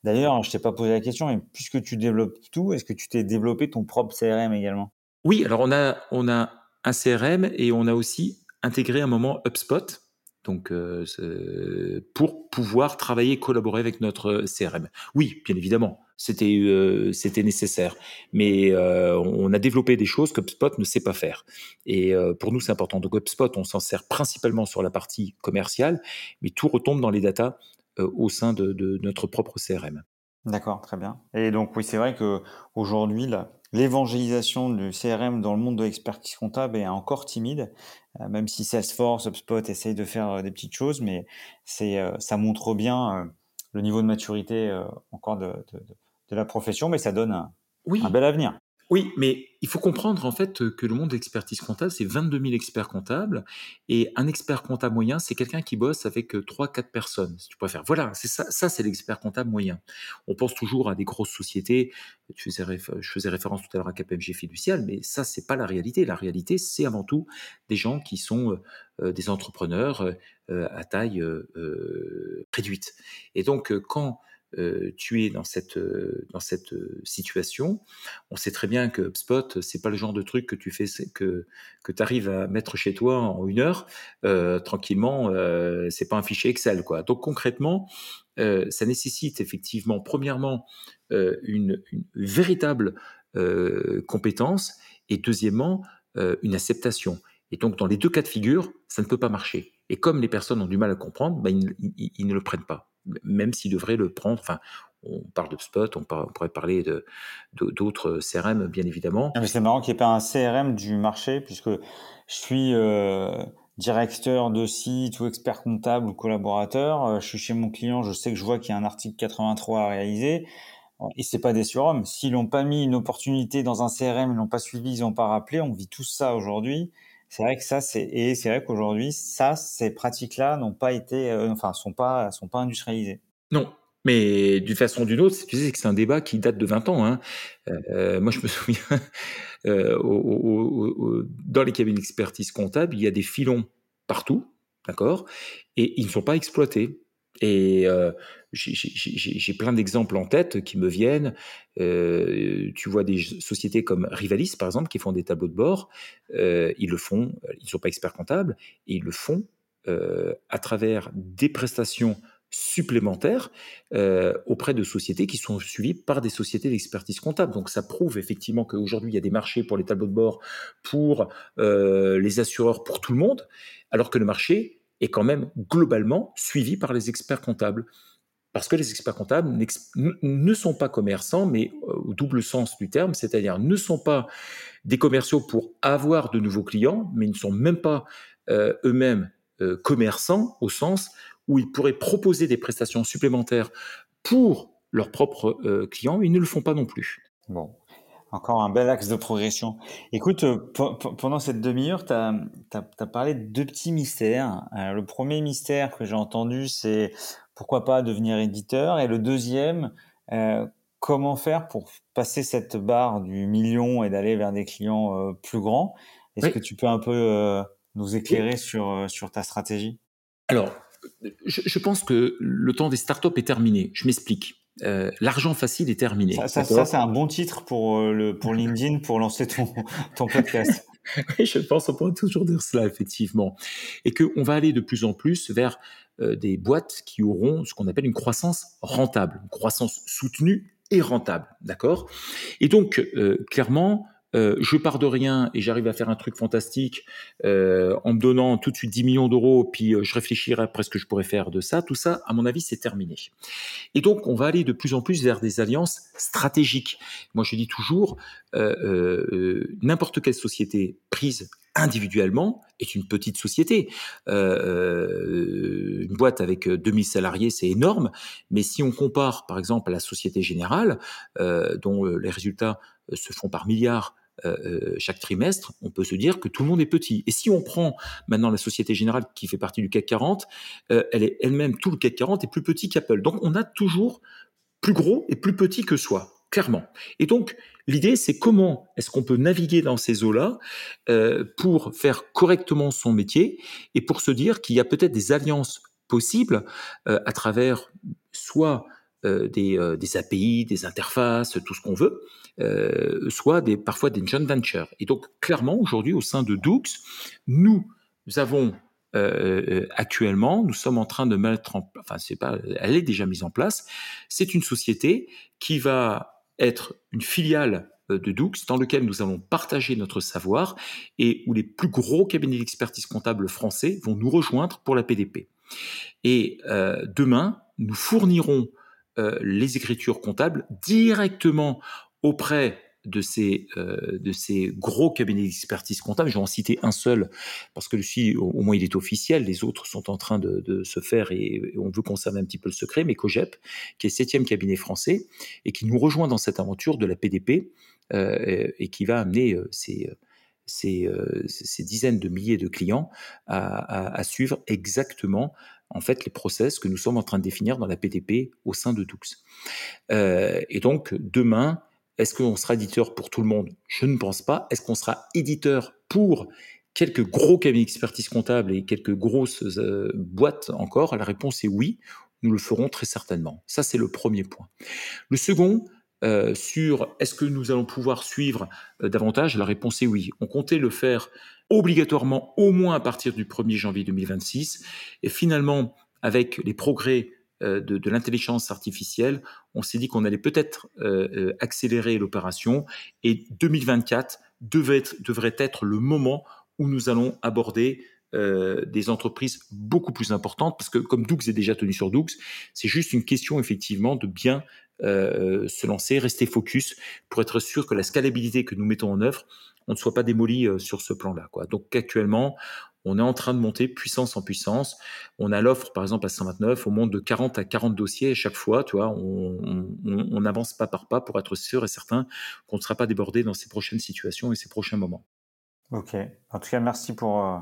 Speaker 1: D'ailleurs, je t'ai pas posé la question, mais puisque tu développes tout, est-ce que tu t'es développé ton propre CRM également?
Speaker 2: Oui, alors on a, on a un CRM et on a aussi intégré un moment HubSpot donc euh, pour pouvoir travailler, collaborer avec notre CRM. Oui, bien évidemment, c'était euh, c'était nécessaire, mais euh, on a développé des choses que HubSpot ne sait pas faire. Et pour nous, c'est important. Donc HubSpot, on s'en sert principalement sur la partie commerciale, mais tout retombe dans les datas au sein de, notre propre CRM.
Speaker 1: D'accord, très bien. Et donc oui, c'est vrai que aujourd'hui, là, l'évangélisation du CRM dans le monde de l'expertise comptable est encore timide, euh, même si Salesforce, HubSpot essayent de faire euh, des petites choses, mais c'est, euh, ça montre bien le niveau de maturité encore de, la profession, mais ça donne un, un bel avenir.
Speaker 2: Oui, mais il faut comprendre en fait que le monde d'expertise comptable, c'est 22 000 experts comptables et un expert comptable moyen, c'est quelqu'un qui bosse avec 3-4 personnes, si tu préfères. Voilà, c'est ça, ça c'est l'expert comptable moyen. On pense toujours à des grosses sociétés. je faisais référence tout à l'heure à KPMG fiducial, mais ça c'est pas la réalité. La réalité, c'est avant tout des gens qui sont des entrepreneurs à taille réduite. Et donc quand euh, tu es dans cette euh, dans cette euh, situation. On sait très bien que HubSpot c'est pas le genre de truc que tu fais que que tu arrives à mettre chez toi en une heure tranquillement. c'est pas un fichier Excel quoi. Donc concrètement, ça nécessite effectivement premièrement une, une, véritable compétence et deuxièmement une acceptation. Et donc dans les deux cas de figure, ça ne peut pas marcher. Et comme les personnes ont du mal à comprendre, bah, ils, ne le prennent pas, même s'ils devraient le prendre. Enfin, on parle de Spot, on, pourrait parler de, d'autres CRM, bien évidemment.
Speaker 1: C'est marrant qu'il n'y ait pas un CRM du marché, puisque je suis euh, directeur de site ou expert comptable ou collaborateur. Euh, je suis chez mon client, je sais que je vois qu'il y a un article 83 à réaliser. Et c'est pas des surhommes. S'ils n'ont pas mis une opportunité dans un CRM, ils l'ont pas suivi, ils n'ont pas rappelé, on vit tout ça aujourd'hui. C'est vrai que ça, c'est et c'est vrai qu'aujourd'hui, ça, ces pratiques-là n'ont pas été, euh, enfin, sont pas, sont pas industrialisées.
Speaker 2: Non, mais d'une façon ou d'une autre, tu sais que c'est un débat qui date de 20 ans. Hein. Euh, moi, je me souviens, euh, dans les cabinets d'expertise comptable, il y a des filons partout, d'accord, et ils ne sont pas exploités. Et euh, j'ai plein d'exemples en tête qui me viennent. Euh, tu vois des sociétés comme Rivalis, par exemple, qui font des tableaux de bord. Euh, ils le font, ils ne sont pas experts comptables, et ils le font à travers des prestations supplémentaires auprès de sociétés qui sont suivies par des sociétés d'expertise comptable. Donc ça prouve effectivement qu'aujourd'hui, il y a des marchés pour les tableaux de bord, pour les assureurs, pour tout le monde, alors que le marché est quand même globalement suivi par les experts comptables. Parce que les experts comptables ne sont pas commerçants, mais euh, au double sens du terme, c'est-à-dire ne sont pas des commerciaux pour avoir de nouveaux clients, mais ne sont même pas euh, eux-mêmes euh, commerçants au sens où ils pourraient proposer des prestations supplémentaires pour leurs propres clients, mais ils ne le font pas non plus.
Speaker 1: Bon, encore un bel axe de progression. Écoute, euh, pendant cette demi-heure, tu as, parlé de deux petits mystères. Euh, le premier mystère que j'ai entendu, c'est pourquoi pas devenir éditeur? Et le deuxième, euh, comment faire pour passer cette barre du million et d'aller vers des clients plus grands? Est-ce que tu peux un peu nous éclairer sur, sur ta stratégie?
Speaker 2: Alors, je, je pense que le temps des startups est terminé. Je m'explique. Euh, l'argent facile est terminé.
Speaker 1: Ça, c'est un bon titre pour, euh, le, pour LinkedIn pour lancer ton, ton podcast.
Speaker 2: oui, je pense qu'on pourrait toujours dire cela, effectivement. Et qu'on va aller de plus en plus vers euh, des boîtes qui auront ce qu'on appelle une croissance rentable, une croissance soutenue et rentable. D'accord? Et donc, clairement, euh, je pars de rien et j'arrive à faire un truc fantastique euh, en me donnant tout de suite 10 millions d'euros, puis euh, je réfléchirai après ce que je pourrais faire de ça, tout ça, à mon avis, c'est terminé. Et donc, on va aller de plus en plus vers des alliances stratégiques. Moi, je dis toujours, n'importe quelle société prise individuellement est une petite société. une boîte avec 2000 salariés, c'est énorme, mais si on compare par exemple à la Société Générale, dont les résultats se font par milliards euh, euh, chaque trimestre, on peut se dire que tout le monde est petit. Et si on prend maintenant la Société Générale qui fait partie du CAC 40, euh, elle est elle-même, tout le CAC 40 est plus petit qu'Apple. Donc on a toujours plus gros et plus petit que soi, clairement. Et donc l'idée, c'est comment est-ce qu'on peut naviguer dans ces eaux-là pour faire correctement son métier et pour se dire qu'il y a peut-être des alliances possibles à travers soit des, des, API, des interfaces, tout ce qu'on veut, euh, soit des, parfois des joint ventures. Et donc, clairement, aujourd'hui, au sein de Doux, nous avons euh, euh, actuellement, nous sommes en train de mettre en enfin, c'est pas, elle est déjà mise en place. C'est une société qui va être une filiale de Doux, dans lequel nous allons partager notre savoir et où les plus gros cabinets d'expertise comptable français vont nous rejoindre pour la PDP. Et demain, nous fournirons les écritures comptables directement auprès de ces, euh, de ces gros cabinets d'expertise comptable. Je vais en citer un seul parce que lui, au, au moins, il est officiel. Les autres sont en train de, se faire et, on veut conserver un petit peu le secret. Mais COGEP, qui est septième cabinet français et qui nous rejoint dans cette aventure de la PDP euh, et qui va amener euh, ces, ces, dizaines de milliers de clients à, suivre exactement en fait les process que nous sommes en train de définir dans la PDP au sein de Doux. et donc demain, est-ce qu'on sera éditeur pour tout le monde? Je ne pense pas. Est-ce qu'on sera éditeur pour quelques gros cabinets d'expertise comptable et quelques grosses euh, boîtes encore? La réponse est oui. Nous le ferons très certainement. Ça, c'est le premier point. Le second, euh, sur est-ce que nous allons pouvoir suivre euh, davantage? La réponse est oui. On comptait le faire obligatoirement au moins à partir du 1er janvier 2026. Et finalement, avec les progrès euh, de, l'intelligence artificielle, on s'est dit qu'on allait peut-être euh, euh, accélérer l'opération et 2024 devait être, devrait être le moment où nous allons aborder des entreprises beaucoup plus importantes, parce que comme Doux est déjà tenu sur Doux, c'est juste une question effectivement de bien se lancer, rester focus pour être sûr que la scalabilité que nous mettons en œuvre, on ne soit pas démoli sur ce plan-là. Donc actuellement, on est en train de monter puissance en puissance. On a l'offre, par exemple, à 129, on monte de 40 à 40 dossiers à chaque fois. Tu on, on, avance pas par pas pour être sûr et certain qu'on ne sera pas débordé dans ces prochaines situations et ces prochains moments.
Speaker 1: Ok. En tout cas, merci pour euh,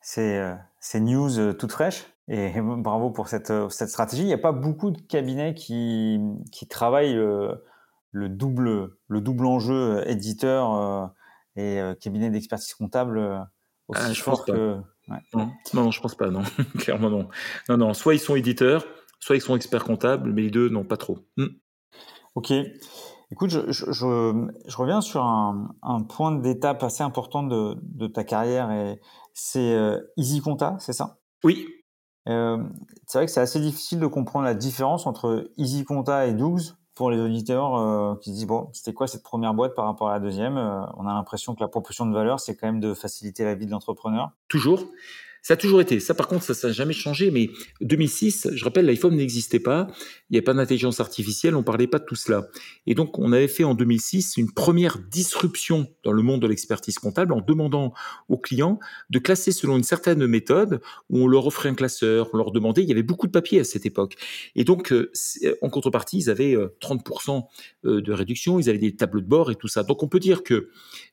Speaker 1: ces, euh, ces, news euh, toutes fraîches et bravo pour cette, cette stratégie. Il n'y a pas beaucoup de cabinets qui, qui travaillent le, double, le double enjeu éditeur et cabinet d'expertise comptable
Speaker 2: ah, je pense que. Non. non, je pense pas, non. Clairement, non. Non, non. Soit ils sont éditeurs, soit ils sont experts comptables, mais les deux, non, pas trop. Hmm.
Speaker 1: Ok. Écoute, je, je, je, reviens sur un, un point d'étape assez important de, de, ta carrière et c'est euh, Easy Compta, c'est ça?
Speaker 2: Oui.
Speaker 1: Euh, c'est vrai que c'est assez difficile de comprendre la différence entre Easy Compta et Dougs pour les auditeurs euh, qui se disent bon, c'était quoi cette première boîte par rapport à la deuxième euh, On a l'impression que la proposition de valeur, c'est quand même de faciliter la vie de l'entrepreneur.
Speaker 2: Toujours. Ça a toujours été. Ça, par contre, ça n'a jamais changé. Mais 2006, je rappelle, l'iPhone n'existait pas. Il n'y avait pas d'intelligence artificielle. On parlait pas de tout cela. Et donc, on avait fait en 2006 une première disruption dans le monde de l'expertise comptable en demandant aux clients de classer selon une certaine méthode où on leur offrait un classeur, on leur demandait. Il y avait beaucoup de papiers à cette époque. Et donc, euh, en contrepartie, ils avaient 30% euh, euh, de réduction. Ils avaient des tableaux de bord et tout ça. Donc, on peut dire que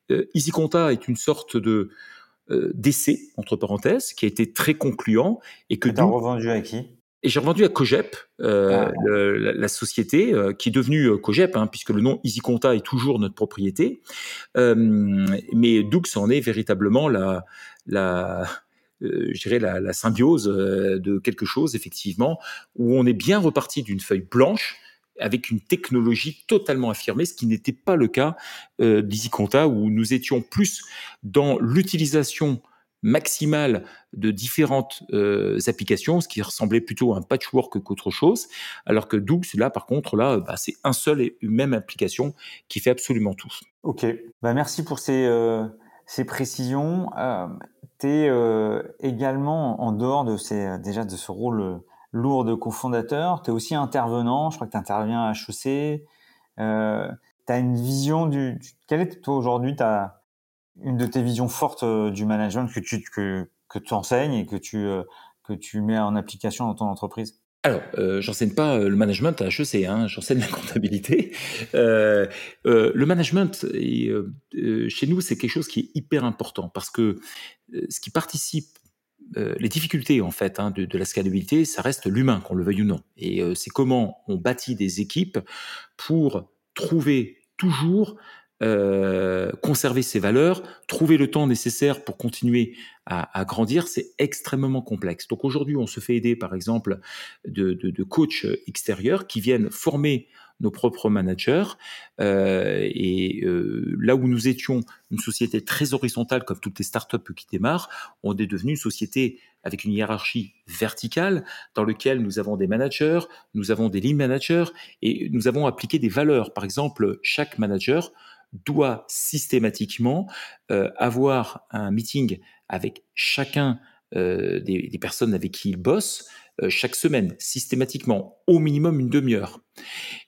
Speaker 2: EasyConta est une sorte de euh, d'essai, entre parenthèses, qui a été très concluant. Et que
Speaker 1: tu revendu à qui?
Speaker 2: Et j'ai revendu à Cogep, euh, ah. la, société euh, qui est devenue Cogep, hein, puisque le nom EasyConta est toujours notre propriété. mais Doux en est véritablement la, la, je dirais la, la, symbiose de quelque chose, effectivement, où on est bien reparti d'une feuille blanche avec une technologie totalement affirmée, ce qui n'était pas le cas euh, d'EasyConta, où nous étions plus dans l'utilisation maximale de différentes euh, applications, ce qui ressemblait plutôt à un patchwork qu'autre chose, alors que Doug, là, par contre, là, bah, c'est un seul et même application qui fait absolument tout.
Speaker 1: Ok, bah, merci pour ces, euh, précisions. Tu es également, en dehors de ces, déjà de ce rôle lourd de cofondateur. Tu es aussi intervenant, je crois que tu interviens à HEC. Euh, tu as une vision du, Quelle est toi aujourd'hui une de tes visions fortes euh, du management que tu, que, que enseignes et que tu, euh, que tu mets en application dans ton entreprise?
Speaker 2: Alors, euh, j'enseigne pas le management à HEC, hein, j'enseigne la comptabilité. Euh, euh, le management, chez nous, c'est quelque chose qui est hyper important parce que ce qui participe euh, les difficultés en fait hein, de, la scalabilité, ça reste l'humain, qu'on le veuille ou non. Et euh, c'est comment on bâtit des équipes pour trouver toujours euh, conserver ses valeurs, trouver le temps nécessaire pour continuer à, grandir, c'est extrêmement complexe. Donc aujourd'hui, on se fait aider par exemple de, de coachs extérieurs qui viennent former nos propres managers. Euh, et euh, là où nous étions une société très horizontale, comme toutes les startups qui démarrent, on est devenu une société avec une hiérarchie verticale dans laquelle nous avons des managers, nous avons des lead managers et nous avons appliqué des valeurs. Par exemple, chaque manager doit systématiquement euh, avoir un meeting avec chacun des, personnes avec qui il bosse chaque semaine, systématiquement, au minimum une demi-heure.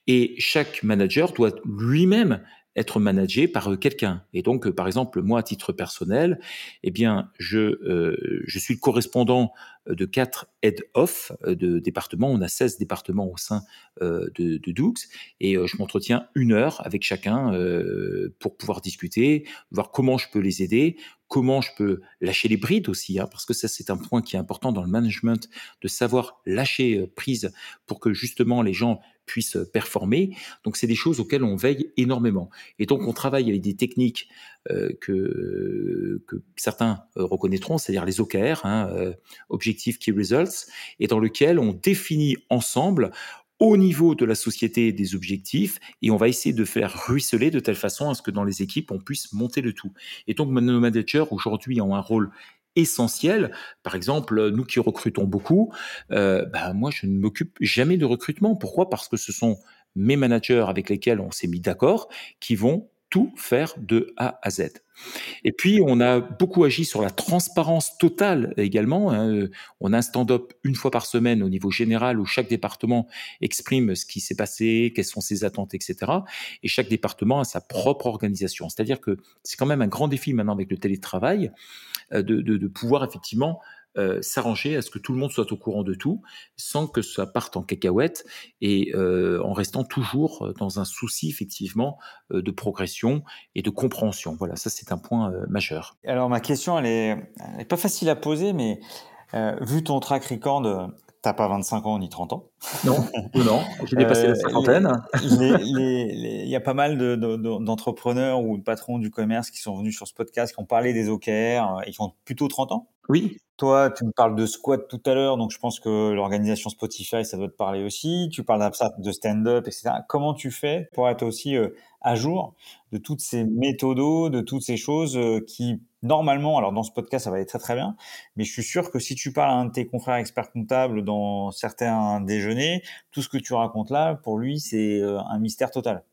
Speaker 2: Et chaque manager doit lui-même être managé par euh, quelqu'un. Et donc, euh, par exemple, moi, à titre personnel, eh bien, je, euh, je suis le correspondant de quatre head-off de départements. On a 16 départements au sein de, de Doux. Et je m'entretiens une heure avec chacun pour pouvoir discuter, voir comment je peux les aider, comment je peux lâcher les brides aussi, hein, parce que ça c'est un point qui est important dans le management, de savoir lâcher prise pour que justement les gens puissent performer. Donc c'est des choses auxquelles on veille énormément. Et donc on travaille avec des techniques euh, que, que certains euh, reconnaîtront, c'est-à-dire les OKR, hein, euh, Objective Key Results, et dans lequel on définit ensemble au niveau de la société des objectifs et on va essayer de faire ruisseler de telle façon à ce que dans les équipes on puisse monter le tout. Et donc nos managers aujourd'hui ont un rôle essentiel. Par exemple, nous qui recrutons beaucoup, bah, moi, je ne m'occupe jamais de recrutement. Pourquoi? Parce que ce sont mes managers avec lesquels on s'est mis d'accord qui vont tout faire de A à Z. Et puis, on a beaucoup agi sur la transparence totale également. Hein. On a un stand-up une fois par semaine au niveau général où chaque département exprime ce qui s'est passé, quelles sont ses attentes, etc. Et chaque département a sa propre organisation. C'est-à-dire que c'est quand même un grand défi maintenant avec le télétravail euh, de, de pouvoir effectivement euh, s'arranger à ce que tout le monde soit au courant de tout, sans que ça parte en cacahuète et euh, en restant toujours dans un souci effectivement euh, de progression et de compréhension. Voilà, ça c'est un point majeur.
Speaker 1: Alors ma question, elle est, pas facile à poser, mais vu ton track record T'as pas 25 ans ni 30 ans.
Speaker 2: Non, non, j'ai dépassé la cinquantaine.
Speaker 1: Il y a pas mal d'entrepreneurs ou de patrons du commerce qui sont venus sur ce podcast, qui ont parlé des OKR et qui ont plutôt 30 ans.
Speaker 2: Oui.
Speaker 1: Toi, tu me parles de squat tout à l'heure, donc je pense que l'organisation Spotify, ça doit te parler aussi. Tu parles de stand-up, etc. Comment tu fais pour être aussi euh, à jour de toutes ces méthodos, de toutes ces choses euh, qui, normalement, alors dans ce podcast, ça va aller très très bien, mais je suis sûr que si tu parles à un de tes confrères experts comptables dans certains tout ce que tu racontes là, pour lui, c'est euh, un mystère total.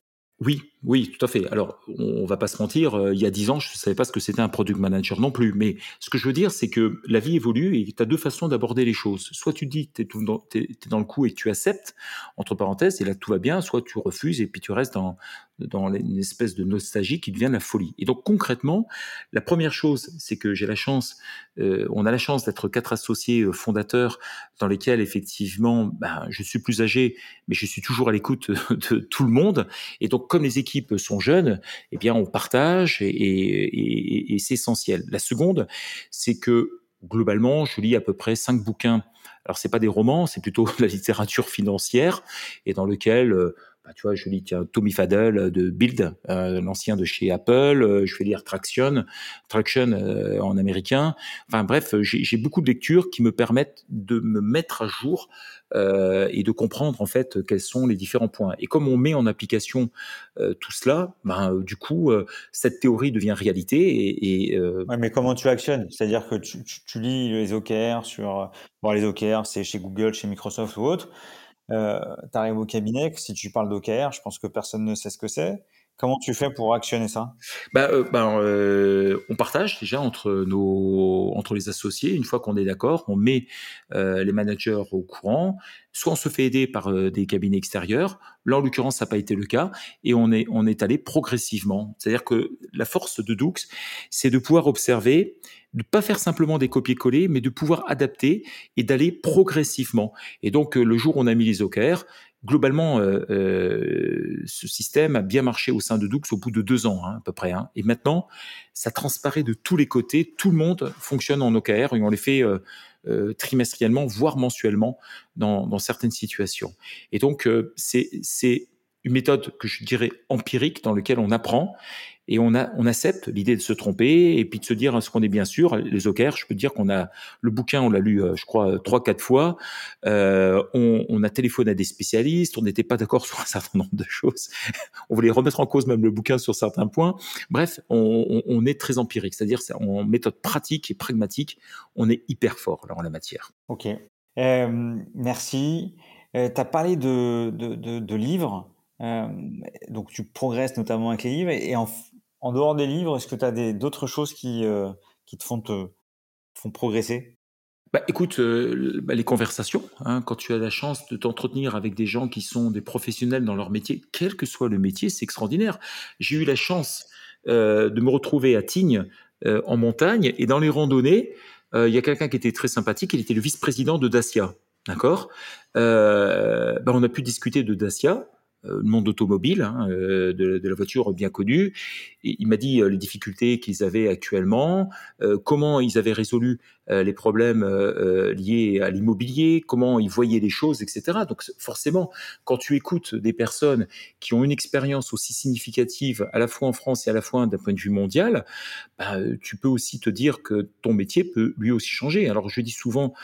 Speaker 2: Oui, oui, tout à fait. Alors, on, va pas se mentir, euh, il y a dix ans, je ne savais pas ce que c'était un product manager non plus. Mais ce que je veux dire, c'est que la vie évolue et tu as deux façons d'aborder les choses. Soit tu dis que tu es, dans, le coup et tu acceptes, entre parenthèses, et là tout va bien, soit tu refuses et puis tu restes dans, une espèce de nostalgie qui devient la folie. Et donc concrètement, la première chose, c'est que j'ai la chance, euh, on a la chance d'être quatre associés euh, fondateurs dans lesquels effectivement, ben, je suis plus âgé, mais je suis toujours à l'écoute de tout le monde. Et donc comme les équipes sont jeunes, eh bien on partage et, c'est essentiel. La seconde, c'est que globalement, je lis à peu près cinq bouquins. Alors c'est pas des romans, c'est plutôt la littérature financière et dans lequel euh, bah, tu vois, je lis tiens, Tommy Faddle de Build, euh, l'ancien de chez Apple. Euh, je vais lire Traction, Traction en américain. Enfin bref, j'ai beaucoup de lectures qui me permettent de me mettre à jour et de comprendre en fait quels sont les différents points. Et comme on met en application tout cela, ben, du coup, cette théorie devient réalité. Et,
Speaker 1: mais comment tu actionnes? C'est-à-dire que tu, tu, lis les OKR sur, bon, les OKR, c'est chez Google, chez Microsoft ou autre. Euh, tu arrives au cabinet, si tu parles d'OKR, je pense que personne ne sait ce que c'est. Comment tu fais pour actionner ça?
Speaker 2: Bah, euh, bah euh, On partage déjà entre, nos, entre les associés. Une fois qu'on est d'accord, on met euh, les managers au courant. Soit on se fait aider par euh, des cabinets extérieurs. Là, en l'occurrence, ça n'a pas été le cas. Et on est, on est allé progressivement. C'est-à-dire que la force de Doux, c'est de pouvoir observer, de pas faire simplement des copier-coller, mais de pouvoir adapter et d'aller progressivement. Et donc, le jour où on a mis les OKR, globalement, euh, euh, ce système a bien marché au sein de Doux au bout de deux ans, hein, à peu près. Hein. Et maintenant, ça transparaît de tous les côtés. Tout le monde fonctionne en OKR et on les fait euh, euh, trimestriellement, voire mensuellement dans, dans, certaines situations. Et donc, euh, c'est une méthode que je dirais empirique dans laquelle on apprend et on, a, on accepte l'idée de se tromper et puis de se dire ce qu'on est bien sûr? Les OKR, je peux dire qu'on a le bouquin, on l'a lu, euh, je crois, trois, quatre fois. Euh, on, on, a téléphoné à des spécialistes, on n'était pas d'accord sur un certain nombre de choses. on voulait remettre en cause même le bouquin sur certains points. Bref, on, on est très empirique, c'est-à-dire en méthode pratique et pragmatique, on est hyper fort là, en la matière.
Speaker 1: Ok, euh, merci. Euh, tu as parlé de, de, de, de livres. Euh, donc tu progresses notamment avec les livres et en, en dehors des livres, est-ce que tu as d'autres choses qui, euh, te font, progresser?
Speaker 2: Bah, écoute, euh, bah, les conversations, hein, quand tu as la chance de t'entretenir avec des gens qui sont des professionnels dans leur métier, quel que soit le métier, c'est extraordinaire. J'ai eu la chance euh, de me retrouver à Tignes, en montagne, et dans les randonnées, il y a quelqu'un qui était très sympathique, il était le vice-président de Dacia. D'accord? Bah, On a pu discuter de Dacia, le monde automobile, hein, euh, de, de, la voiture bien connue. Et il m'a dit euh, les difficultés qu'ils avaient actuellement, comment ils avaient résolu les problèmes liés à l'immobilier, comment ils voyaient les choses, etc. Donc forcément, quand tu écoutes des personnes qui ont une expérience aussi significative à la fois en France et à la fois d'un point de vue mondial, bah, tu peux aussi te dire que ton métier peut lui aussi changer. Alors je dis souvent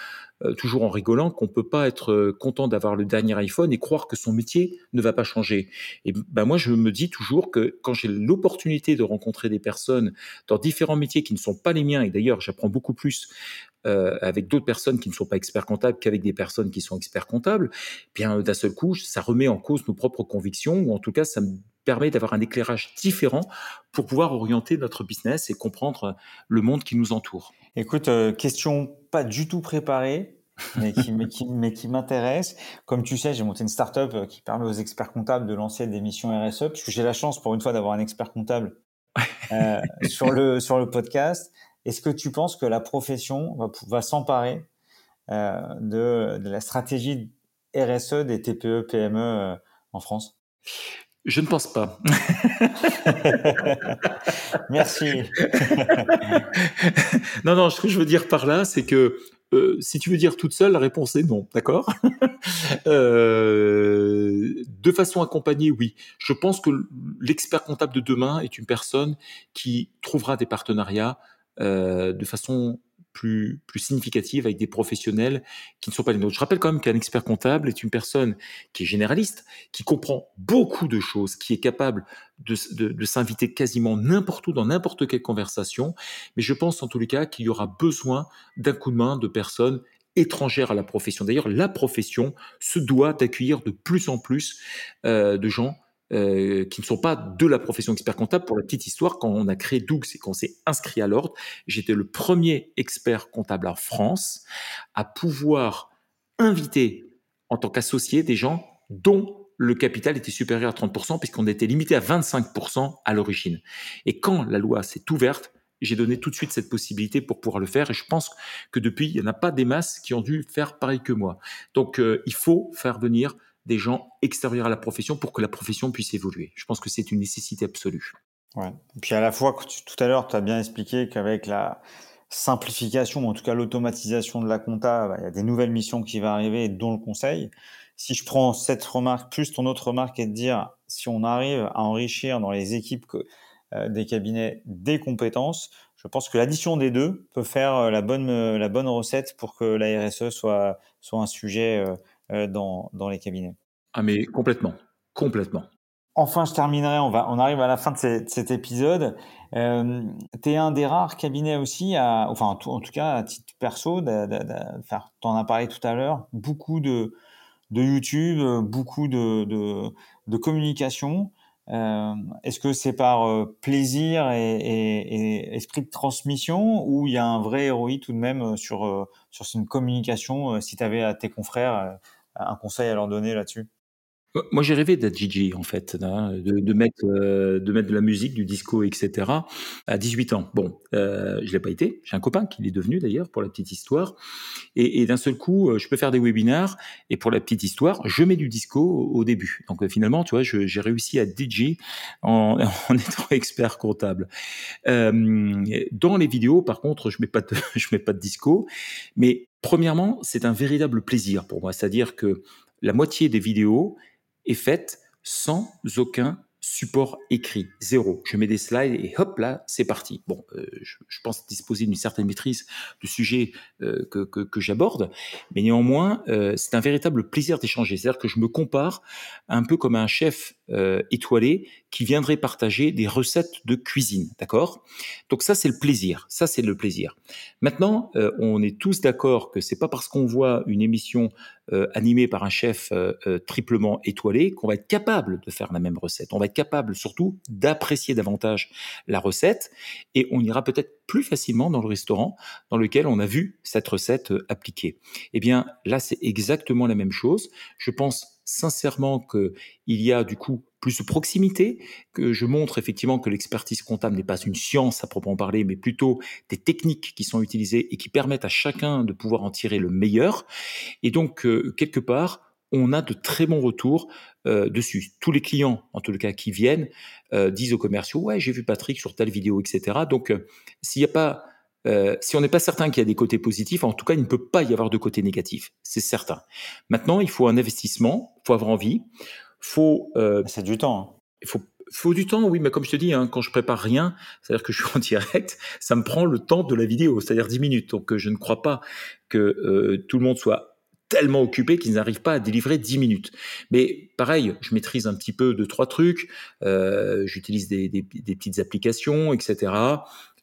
Speaker 2: euh, toujours en rigolant, qu'on peut pas être euh, content d'avoir le dernier iPhone et croire que son métier ne va pas changer. Et ben moi, je me dis toujours que quand j'ai l'opportunité de rencontrer des personnes dans différents métiers qui ne sont pas les miens, et d'ailleurs, j'apprends beaucoup plus euh, avec d'autres personnes qui ne sont pas experts comptables qu'avec des personnes qui sont experts comptables, eh bien d'un seul coup, ça remet en cause nos propres convictions, ou en tout cas, ça me permet d'avoir un éclairage différent pour pouvoir orienter notre business et comprendre le monde qui nous entoure.
Speaker 1: Écoute, euh, question pas du tout préparée, mais qui, mais qui, mais qui m'intéresse. Comme tu sais, j'ai monté une startup euh, qui permet aux experts comptables de lancer des missions RSE, puisque j'ai la chance pour une fois d'avoir un expert comptable euh, sur le sur le podcast. Est-ce que tu penses que la profession va, va s'emparer euh, de, de, la stratégie RSE des TPE PME euh, en France?
Speaker 2: Je ne pense pas.
Speaker 1: Merci.
Speaker 2: non, non, ce que je veux dire par là, c'est que euh, si tu veux dire toute seule, la réponse est non, d'accord? Euh, De façon accompagnée, oui. Je pense que l'expert comptable de demain est une personne qui trouvera des partenariats euh, de façon plus, plus significative avec des professionnels qui ne sont pas les nôtres. Je rappelle quand même qu'un expert comptable est une personne qui est généraliste, qui comprend beaucoup de choses, qui est capable de, de, s'inviter quasiment n'importe où, dans n'importe quelle conversation. Mais je pense en tous les cas qu'il y aura besoin d'un coup de main de personnes étrangères à la profession. D'ailleurs, la profession se doit d'accueillir de plus en plus euh, de gens euh, qui ne sont pas de la profession expert comptable. Pour la petite histoire, quand on a créé Doux et qu'on s'est inscrit à l'ordre, j'étais le premier expert comptable en France à pouvoir inviter en tant qu'associé des gens dont le capital était supérieur à 30%, puisqu'on était limité à 25% à l'origine. Et quand la loi s'est ouverte, j'ai donné tout de suite cette possibilité pour pouvoir le faire. Et je pense que depuis, il n'y en a pas des masses qui ont dû faire pareil que moi. Donc, euh, il faut faire venir des gens extérieurs à la profession pour que la profession puisse évoluer. Je pense que c'est une nécessité absolue.
Speaker 1: Ouais. Et puis à la fois, tout à l'heure, tu as bien expliqué qu'avec la simplification, en tout cas l'automatisation de la compta, bah, il y a des nouvelles missions qui vont arriver, dont le conseil. Si je prends cette remarque, plus ton autre remarque, est de dire, si on arrive à enrichir dans les équipes euh, des cabinets des compétences, je pense que l'addition des deux peut faire euh, la bonne, euh, la bonne recette pour que la RSE soit, soit un sujet dans, dans les cabinets.
Speaker 2: Ah mais complètement, complètement.
Speaker 1: Enfin, je terminerai. On va, on arrive à la fin de, cet épisode. Euh, tu es un des rares cabinets aussi, à, enfin en tout, en tout cas à titre perso, tu en as parlé tout à l'heure, beaucoup de, de YouTube, beaucoup de, de, de communication. Euh, Est-ce que c'est par euh, plaisir et, et, et, esprit de transmission ou il y a un vrai ROI tout de même sur, euh, sur une communication si tu avais à tes confrères un conseil à leur donner là-dessus?
Speaker 2: Moi, j'ai rêvé d'être DJ, en fait, hein, de, mettre, euh, de mettre de la musique, du disco, etc. à 18 ans. Bon, euh, je l'ai pas été. J'ai un copain qui l'est devenu, d'ailleurs, pour la petite histoire. Et, d'un seul coup, euh, je peux faire des webinars. Et pour la petite histoire, je mets du disco au, début. Donc, finalement, tu vois, j'ai réussi à DJ en, étant expert comptable. Dans les vidéos, par contre, je mets pas de, mets pas de disco. Mais premièrement, c'est un véritable plaisir pour moi. C'est-à-dire que la moitié des vidéos est faite sans aucun support écrit, zéro. Je mets des slides et hop là, c'est parti. Bon, euh, je, pense disposer d'une certaine maîtrise du sujet euh, que j'aborde, mais néanmoins, euh, c'est un véritable plaisir d'échanger. C'est-à-dire que je me compare un peu comme un chef euh, étoilé qui viendrait partager des recettes de cuisine, d'accord? Donc ça, c'est le plaisir. Ça, c'est le plaisir. Maintenant, euh, on est tous d'accord que c'est pas parce qu'on voit une émission euh, animée par un chef triplement étoilé qu'on va être capable de faire la même recette. On va être capable surtout d'apprécier davantage la recette et on ira peut-être plus facilement dans le restaurant dans lequel on a vu cette recette appliquée. Eh bien, là, c'est exactement la même chose. Je pense sincèrement qu'il y a du coup plus de proximité, que je montre effectivement que l'expertise comptable n'est pas une science à proprement parler, mais plutôt des techniques qui sont utilisées et qui permettent à chacun de pouvoir en tirer le meilleur. Et donc, euh, quelque part, on a de très bons retours euh, dessus. Tous les clients, en tout cas, qui viennent, euh, disent aux commerciaux, ouais, j'ai vu Patrick sur telle vidéo, etc. Donc, s'il n'y a pas euh, si on n'est pas certain qu'il y a des côtés positifs, en tout cas, il ne peut pas y avoir de côté négatif. C'est certain. Maintenant, il faut un investissement, il faut avoir envie, faut.
Speaker 1: Euh, c'est du temps. Hein.
Speaker 2: Il faut faut du temps, oui, mais comme je te dis, hein, quand je prépare rien, c'est-à-dire que je suis en direct, ça me prend le temps de la vidéo, c'est-à-dire 10 minutes. Donc, euh, je ne crois pas que euh, tout le monde soit tellement occupé qu'ils n'arrivent pas à délivrer 10 minutes. Mais pareil, je maîtrise un petit peu de trois trucs, euh, j'utilise des, des, des, petites applications, etc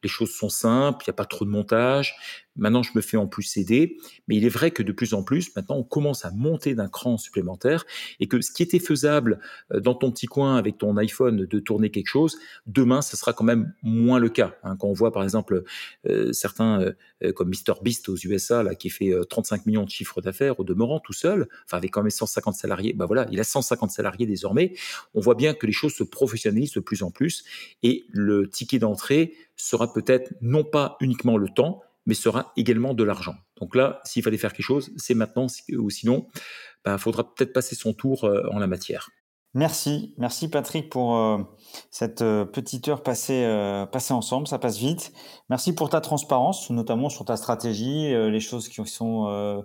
Speaker 2: les choses sont simples, il n'y a pas trop de montage, Maintenant, je me fais en plus aider. Mais il est vrai que de plus en plus, maintenant, on commence à monter d'un cran supplémentaire et que ce qui était faisable euh, dans ton petit coin avec ton iPhone de tourner quelque chose, demain, ce sera quand même moins le cas. Hein. Quand on voit, par exemple, euh, certains euh, comme Mr Beast aux USA, là, qui fait 35 millions de chiffres d'affaires au demeurant tout seul, enfin avec quand même 150 salariés, bah voilà, il a 150 salariés désormais. On voit bien que les choses se professionnalisent de plus en plus et le ticket d'entrée sera peut-être non pas uniquement le temps, mais sera également de l'argent. Donc là, s'il fallait faire quelque chose, c'est maintenant, ou sinon, il bah, faudra peut-être passer son tour euh, en la matière.
Speaker 1: Merci, merci Patrick pour euh, cette euh, petite heure passée, passée ensemble, ça passe vite. Merci pour ta transparence, notamment sur ta stratégie, les choses qui sont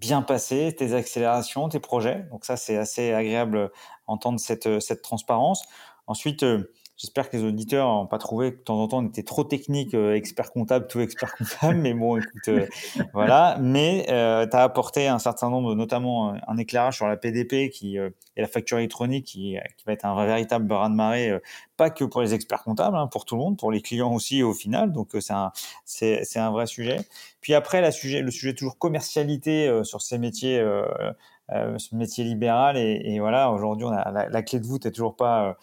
Speaker 1: bien passées, tes accélérations, tes projets. Donc ça, c'est assez agréable d'entendre cette, cette transparence. Ensuite, J'espère que les auditeurs n'ont pas trouvé que de temps en temps on était trop technique, euh, expert comptable, tout expert comptable. mais bon, écoute, euh, voilà. Mais euh, tu as apporté un certain nombre, notamment un éclairage sur la PDP qui et la facture électronique qui, qui va être un véritable bras de marée, pas que pour les experts comptables, hein, pour tout le monde, pour les clients aussi au final. Donc c'est un c'est un vrai sujet. Puis après, la sujet, le sujet toujours commercialité sur ces métiers. ce métier libéral et, et voilà aujourd'hui on a la, la, clé de voûte est toujours pas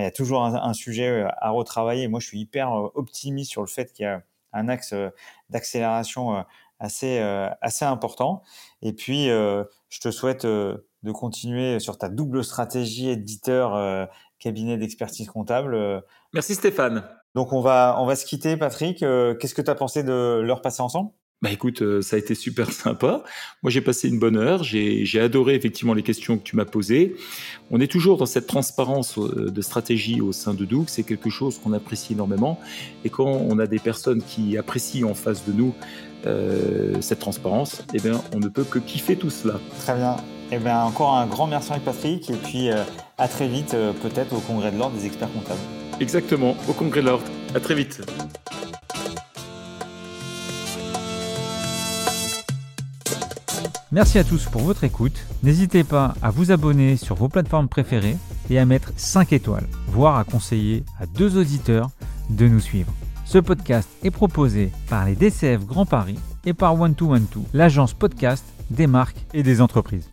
Speaker 1: il y a toujours un, sujet euh, à retravailler. Moi, je suis hyper euh, optimiste sur le fait qu'il y a un axe euh, d'accélération assez, assez important. Et puis, je te souhaite de continuer sur ta double stratégie éditeur cabinet d'expertise comptable.
Speaker 2: Merci Stéphane.
Speaker 1: Donc on va on va se quitter Patrick. Qu'est-ce que tu as pensé de l'heure passée ensemble?
Speaker 2: Bah écoute, euh, ça a été super sympa. Moi, j'ai passé une bonne heure. J'ai adoré effectivement les questions que tu m'as posées. On est toujours dans cette transparence euh, de stratégie au sein de Doug. C'est quelque chose qu'on apprécie énormément. Et quand on a des personnes qui apprécient en face de nous euh, cette transparence, eh bien, on ne peut que kiffer tout cela.
Speaker 1: Très bien. Eh bien, encore un grand merci avec Patrick. Et puis, à très vite, peut-être au Congrès de l'Ordre des experts comptables.
Speaker 2: Exactement, au Congrès de l'Ordre. À très vite.
Speaker 3: Merci à tous pour votre écoute. N'hésitez pas à vous abonner sur vos plateformes préférées et à mettre 5 étoiles, voire à conseiller à deux auditeurs de nous suivre. Ce podcast est proposé par les DCF Grand Paris et par One 2 One l'agence podcast des marques et des entreprises.